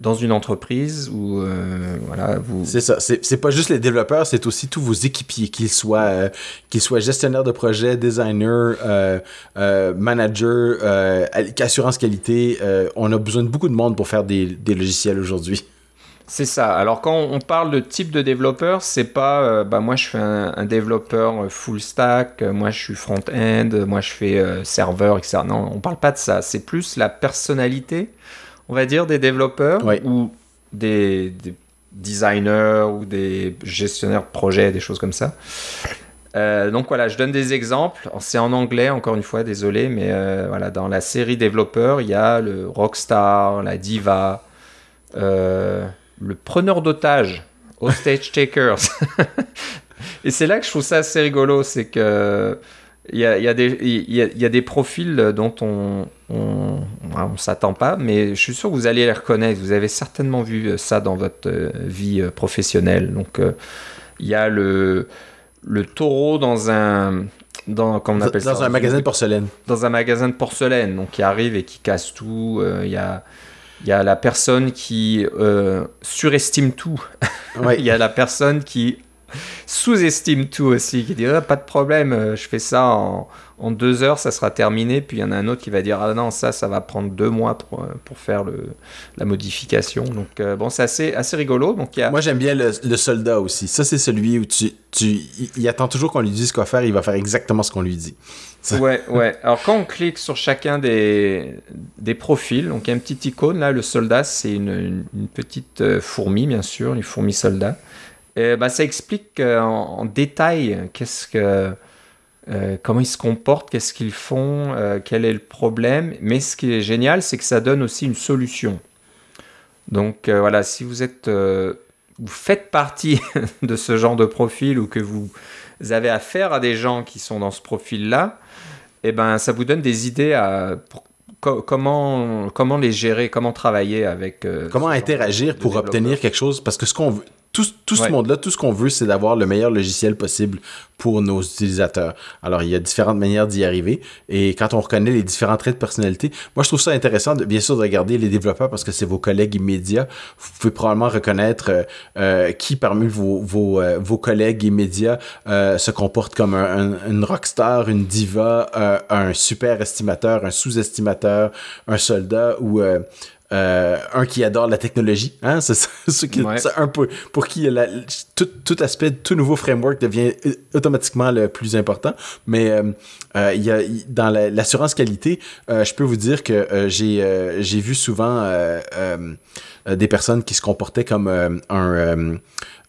dans une entreprise où euh, voilà vous c'est ça c'est pas juste les développeurs c'est aussi tous vos équipiers qu'ils soient euh, qu'ils soient gestionnaires de projet designers euh, euh managers assurance qualité on a besoin de beaucoup de monde pour faire des, des logiciels aujourd'hui c'est ça. Alors quand on parle de type de développeur, c'est pas bah moi je fais un, un développeur full stack, moi je suis front-end, moi je fais serveur, etc. Non, on parle pas de ça. C'est plus la personnalité on va dire, des développeurs ou des, designers ou des gestionnaires de projets, des choses comme ça. Euh, donc voilà, je donne des exemples. C'est en anglais, encore une fois, désolé, mais euh, voilà, dans la série développeurs, il y a le rockstar, la diva, euh, le preneur d'otages, (laughs) hostage takers. (laughs) Et c'est là que je trouve ça assez rigolo, c'est que il y a, des, profils dont on ne s'attend pas, mais je suis sûr que vous allez les reconnaître. Vous avez certainement vu ça dans votre euh, vie euh, professionnelle. Donc, euh, il y a le, le taureau dans un. Dans, on appelle dans un magasin de porcelaine. Dans un magasin de porcelaine, donc qui arrive et qui casse tout. Il y a. Il y a la personne qui surestime tout. (laughs) Il y a la personne qui sous-estime tout aussi, qui dit ah, pas de problème, euh, je fais ça en, deux heures, ça sera terminé. Puis il y en a un autre qui va dire ah non, ça, ça va prendre deux mois pour, euh, pour faire le, la modification. Donc euh, bon, c'est assez, assez rigolo. Donc, y a... Moi j'aime bien le, soldat aussi. Ça, c'est celui où tu, tu, il attend toujours qu'on lui dise quoi faire, il va faire exactement ce qu'on lui dit. Ouais, ouais. Alors quand on clique sur chacun des, des profils, donc il y a une petite icône là, le soldat, c'est une, une, petite fourmi, bien sûr, une fourmi soldat. Euh, bah, ça explique euh, en, détail qu'est-ce que, euh, comment ils se comportent, qu'est-ce qu'ils font, quel est le problème. Mais ce qui est génial, c'est que ça donne aussi une solution. Donc voilà, si vous êtes, vous faites partie (laughs) de ce genre de profil ou que vous avez affaire à des gens qui sont dans ce profil-là, eh ben ça vous donne des idées à comment comment les gérer, comment travailler avec. comment interagir pour obtenir quelque chose? Parce que ce qu'on veut tout, tout ce monde-là, tout ce qu'on veut, c'est d'avoir le meilleur logiciel possible pour nos utilisateurs. Alors, il y a différentes manières d'y arriver. Et quand on reconnaît les différents traits de personnalité, moi, je trouve ça intéressant, de, bien sûr, de regarder les développeurs parce que c'est vos collègues immédiats. Vous pouvez probablement reconnaître euh, euh qui parmi vos, vos, euh, vos collègues immédiats euh, se comporte comme un, une rockstar, une diva, un super estimateur, un sous-estimateur, un soldat ou euh, un qui adore la technologie, hein, c'est (laughs) ce qui, un peu pour qui la, tout, tout, aspect, tout nouveau framework devient euh, automatiquement le plus important. Mais euh, euh il y a dans l'assurance qualité, je peux vous dire que j'ai j'ai vu souvent des personnes qui se comportaient comme un,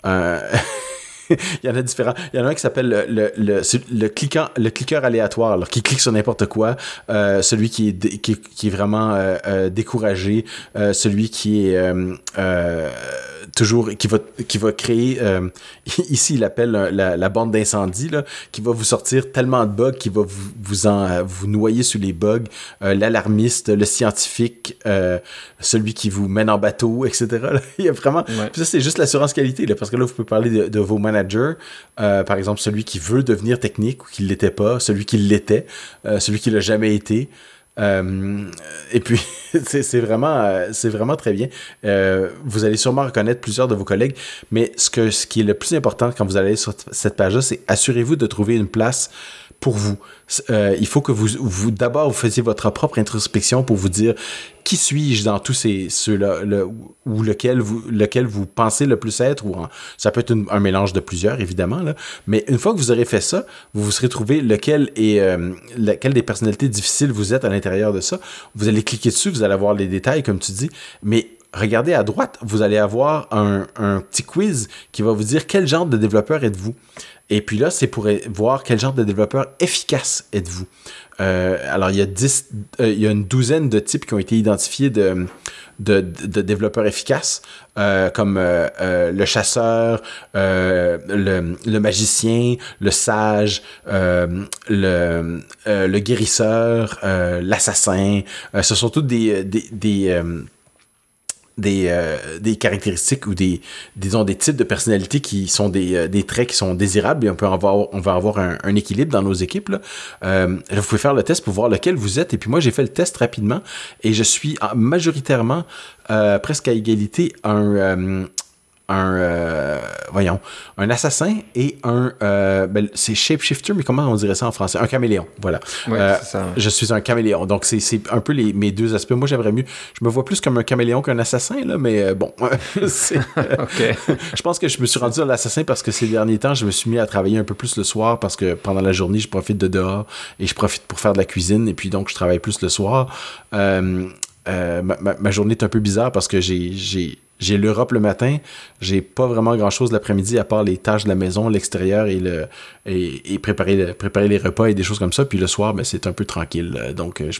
un (laughs) (laughs) il y en a différents. Il y en a un qui s'appelle le, le, le, cliquant, le cliqueur aléatoire, alors qui clique sur n'importe quoi, euh, celui qui est, qui, qui est vraiment euh, euh, découragé, euh, celui qui est euh, toujours qui va qui va créer (laughs) ici il appelle la, la bande d'incendie là qui va vous sortir tellement de bugs qui va vous vous en vous noyer sous les bugs. L'alarmiste le scientifique celui qui vous mène en bateau etc (laughs) il y a vraiment ça c'est juste l'assurance qualité là parce que là vous pouvez parler de, de vos managers. Euh, par exemple celui qui veut devenir technique ou qui ne l'était pas, celui qui l'était, euh, celui qui l'a jamais été. Et puis, (laughs) c'est vraiment, c'est vraiment très bien. vous allez sûrement reconnaître plusieurs de vos collègues, mais ce, ce qui est le plus important quand vous allez sur cette page-là, c'est assurez-vous de trouver une place pour vous. Euh, il faut que vous, vous d'abord vous fassiez votre propre introspection pour vous dire qui suis-je dans tous ces ceux-là le, ou lequel vous lequel vous pensez le plus être ou ça peut être un mélange de plusieurs évidemment là, mais une fois que vous aurez fait ça, vous vous serez trouvé lequel est euh, lequel des personnalités difficiles vous êtes à l'intérieur de ça. Vous allez cliquer dessus, vous allez avoir les détails comme tu dis, mais regardez à droite, vous allez avoir un, petit quiz qui va vous dire quel genre de développeur êtes-vous. Et puis là, c'est pour voir quel genre de développeur efficace êtes-vous. Euh, alors, il y, a euh, il y a une douzaine de types qui ont été identifiés de, développeurs efficaces, euh, comme le chasseur, le, magicien, le sage, le, guérisseur, l'assassin. ce sont tous des des, euh, des caractéristiques ou des, disons, des types de personnalités qui sont des, euh, des traits qui sont désirables et on va avoir un, un équilibre dans nos équipes. Là. Euh, vous pouvez faire le test pour voir lequel vous êtes. Et puis moi, j'ai fait le test rapidement et je suis majoritairement presque à égalité un, un euh, voyons un assassin et un euh, ben, c'est shapeshifter mais comment on dirait ça en français? Un caméléon voilà. Euh, je suis un caméléon. Donc c'est un peu les, mes deux aspects. Moi j'aimerais mieux je me vois plus comme un caméléon qu'un assassin là mais bon (laughs) (laughs) (laughs) je pense que je me suis rendu à l'assassin parce que ces derniers temps je me suis mis à travailler un peu plus le soir parce que pendant la journée je profite de dehors et je profite pour faire de la cuisine et puis donc je travaille plus le soir. Ma, ma, journée est un peu bizarre parce que j'ai j'ai l'Europe le matin, j'ai pas vraiment grand chose l'après-midi à part les tâches de la maison, l'extérieur et le et, préparer, préparer les repas et des choses comme ça. Puis le soir, ben, c'est un peu tranquille. Donc euh, je,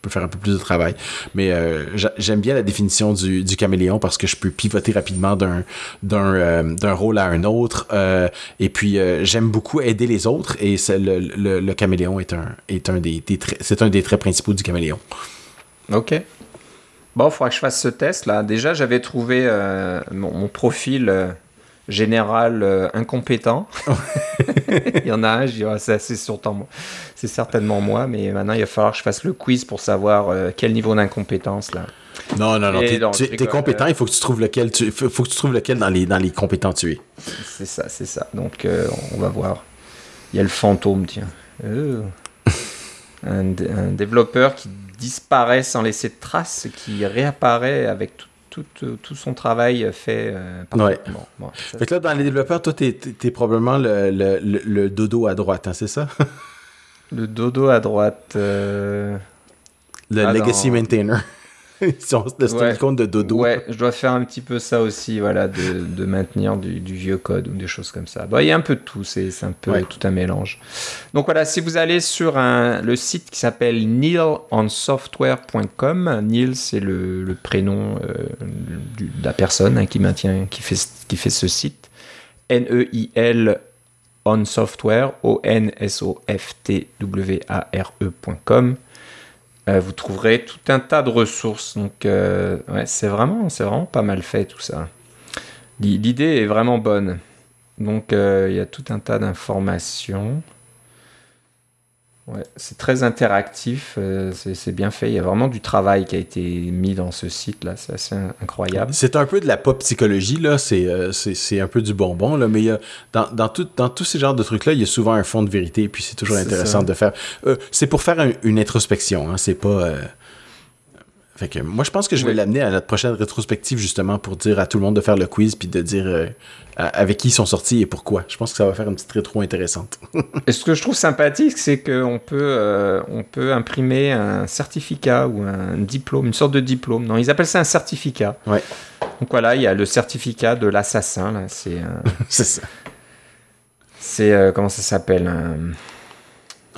peux faire un peu plus de travail. Mais euh, j'aime bien la définition du, du, caméléon parce que je peux pivoter rapidement d'un d'un euh, rôle à un autre. et puis j'aime beaucoup aider les autres et le, le, le, caméléon est un est un des c'est un des traits principaux du caméléon. Ok. Bon, il faudra que je fasse ce test là. Déjà, j'avais trouvé euh, mon, profil euh, général euh, incompétent. (laughs) il y en a un, je dis, oh, c'est c'est certainement moi, mais maintenant il va falloir que je fasse le quiz pour savoir quel niveau d'incompétence là. Non, non, non, tu es, compétent, il faut que tu trouves lequel, tu, faut, que tu trouves lequel dans les, dans les compétents tu es. C'est ça, c'est ça. Donc on va voir. Il y a le fantôme, tiens. (laughs) un, un développeur qui disparaît sans laisser de traces, qui réapparaît avec tout, tout, son travail fait euh, ouais. fait que là, dans les développeurs, toi, t'es es, probablement le, le, le, dodo à droite, hein, c'est ça? (laughs) le dodo à droite. Euh, le ah, Legacy Maintainer. (laughs) de compte de dodo. Ouais, je dois faire un petit peu ça aussi, voilà, de, de maintenir du, du, vieux code ou des choses comme ça. Il y a un peu de tout, c'est un peu tout un mélange. Donc voilà, si vous allez sur un, le site qui s'appelle neilonsoftware.com, Neil c'est le, le, prénom euh, de la personne hein, qui maintient, qui fait, qui fait ce site. N-E-I-L on software, O-N-S-O-F-T-W-A-R-E.com. Euh, vous trouverez tout un tas de ressources. Donc, euh, c'est vraiment, c'est vraiment pas mal fait tout ça. L'idée est vraiment bonne. Donc, euh, il y a tout un tas d'informations. Ouais, c'est très interactif, euh, c'est bien fait. Il y a vraiment du travail qui a été mis dans ce site-là. C'est assez incroyable. C'est un peu de la pop psychologie, là. C'est euh, un peu du bonbon, là. Mais il y a, dans, dans, tout, dans tous ces genres de trucs-là, il y a souvent un fond de vérité. Et puis c'est toujours intéressant de faire. Euh, c'est pour faire une introspection. Hein, c'est pas. Fait que moi, je pense que je vais l'amener à notre prochaine rétrospective, justement, pour dire à tout le monde de faire le quiz puis de dire euh, avec qui ils sont sortis et pourquoi. Je pense que ça va faire une petite rétro intéressante. (laughs) et ce que je trouve sympathique, c'est qu'on peut, euh, on peut imprimer un certificat ou un diplôme, une sorte de diplôme. Non, ils appellent ça un certificat. Ouais. Donc voilà, il y a le certificat de l'assassin, là. C'est. (laughs) c'est ça. C'est. Euh, comment ça s'appelle un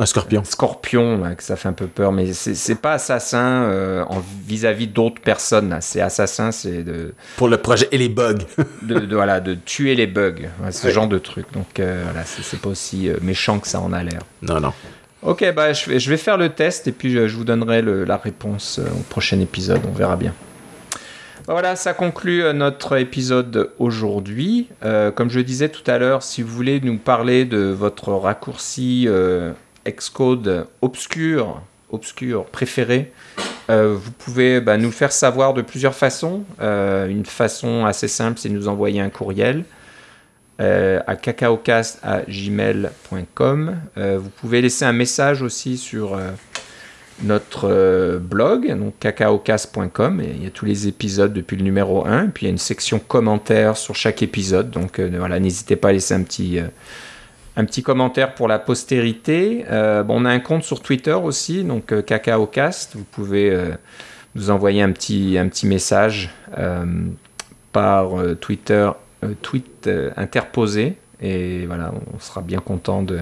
scorpion. Scorpion, que ça fait un peu peur, mais c'est pas assassin euh, vis-à-vis d'autres personnes. C'est assassin, c'est de. Pour le projet et les bugs. (laughs) de, voilà, de tuer les bugs, ce genre de truc. Donc euh, voilà, c'est pas aussi euh, méchant que ça en a l'air. Non, non. Ok, bah, je, vais, je vais faire le test et puis je, vous donnerai la réponse au prochain épisode. On verra bien. Bah, voilà, ça conclut notre épisode aujourd'hui. comme je disais tout à l'heure, si vous voulez nous parler de votre raccourci Xcode obscur obscurs préférés, vous pouvez bah, nous le faire savoir de plusieurs façons. une façon assez simple, c'est de nous envoyer un courriel à cacaocast.gmail.com. vous pouvez laisser un message aussi sur notre euh, blog, donc cacaocast.com, il y a tous les épisodes depuis le numéro 1, et puis il y a une section commentaires sur chaque épisode, donc euh, voilà, n'hésitez pas à laisser un petit, euh, un petit commentaire pour la postérité. bon, on a un compte sur Twitter aussi, donc cacaocast, vous pouvez nous envoyer un petit, un petit message par Twitter, tweet interposé, et voilà, on sera bien content de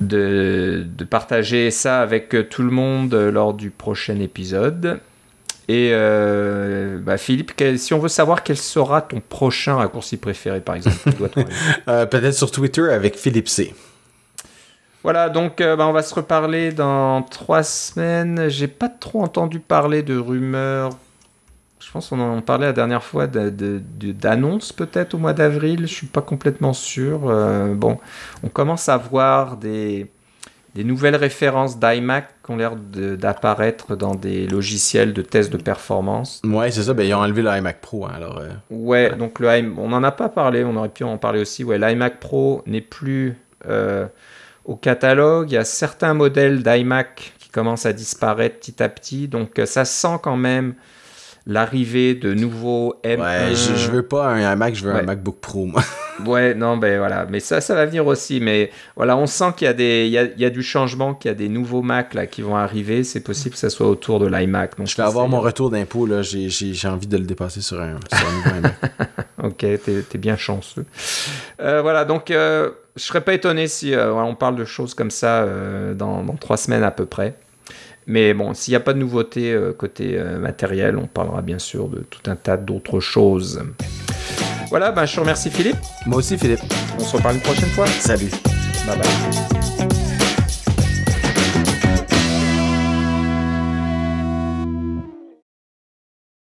de, partager ça avec tout le monde lors du prochain épisode. Et euh, bah, Philippe, si on veut savoir quel sera ton prochain raccourci préféré, par exemple, (laughs) euh, peut-être sur Twitter avec Philippe C. Voilà, donc euh, bah, on va se reparler dans trois semaines. J'ai pas trop entendu parler de rumeurs je pense qu'on en parlait la dernière fois d'annonces peut-être au mois d'avril, je suis pas complètement sûr. Bon, on commence à voir des, des nouvelles références d'iMac qui ont l'air d'apparaître dans des logiciels de test de performance. Ouais, c'est ça, ben, ils ont enlevé l'iMac Pro. Hein, alors, euh, ouais, donc le on n'en a pas parlé, on aurait pu en parler aussi. Ouais, l'iMac Pro n'est plus euh, au catalogue. Il y a certains modèles d'iMac qui commencent à disparaître petit à petit, donc ça sent quand même l'arrivée de nouveaux M1. Ouais, je, veux pas un Mac, je veux un MacBook Pro, moi. (laughs) ouais, non, ben voilà. Mais ça, ça va venir aussi. Mais voilà, on sent qu'il y a, des, il y a, il y a du changement, qu'il y a des nouveaux Mac là, qui vont arriver. C'est possible que ça soit autour de l'iMac. je vais avoir mon retour d'impôt. là. J'ai envie de le dépasser sur un, sur un nouveau Mac. (laughs) ok, t'es es bien chanceux. Euh, voilà, donc euh, je serais pas étonné si euh, on parle de choses comme ça dans, dans trois semaines à peu près. Mais bon, s'il n'y a pas de nouveauté côté matériel, on parlera bien sûr de tout un tas d'autres choses. Voilà, ben, je te remercie Philippe. Moi aussi Philippe. On se reparle une prochaine fois. Salut. Bye bye.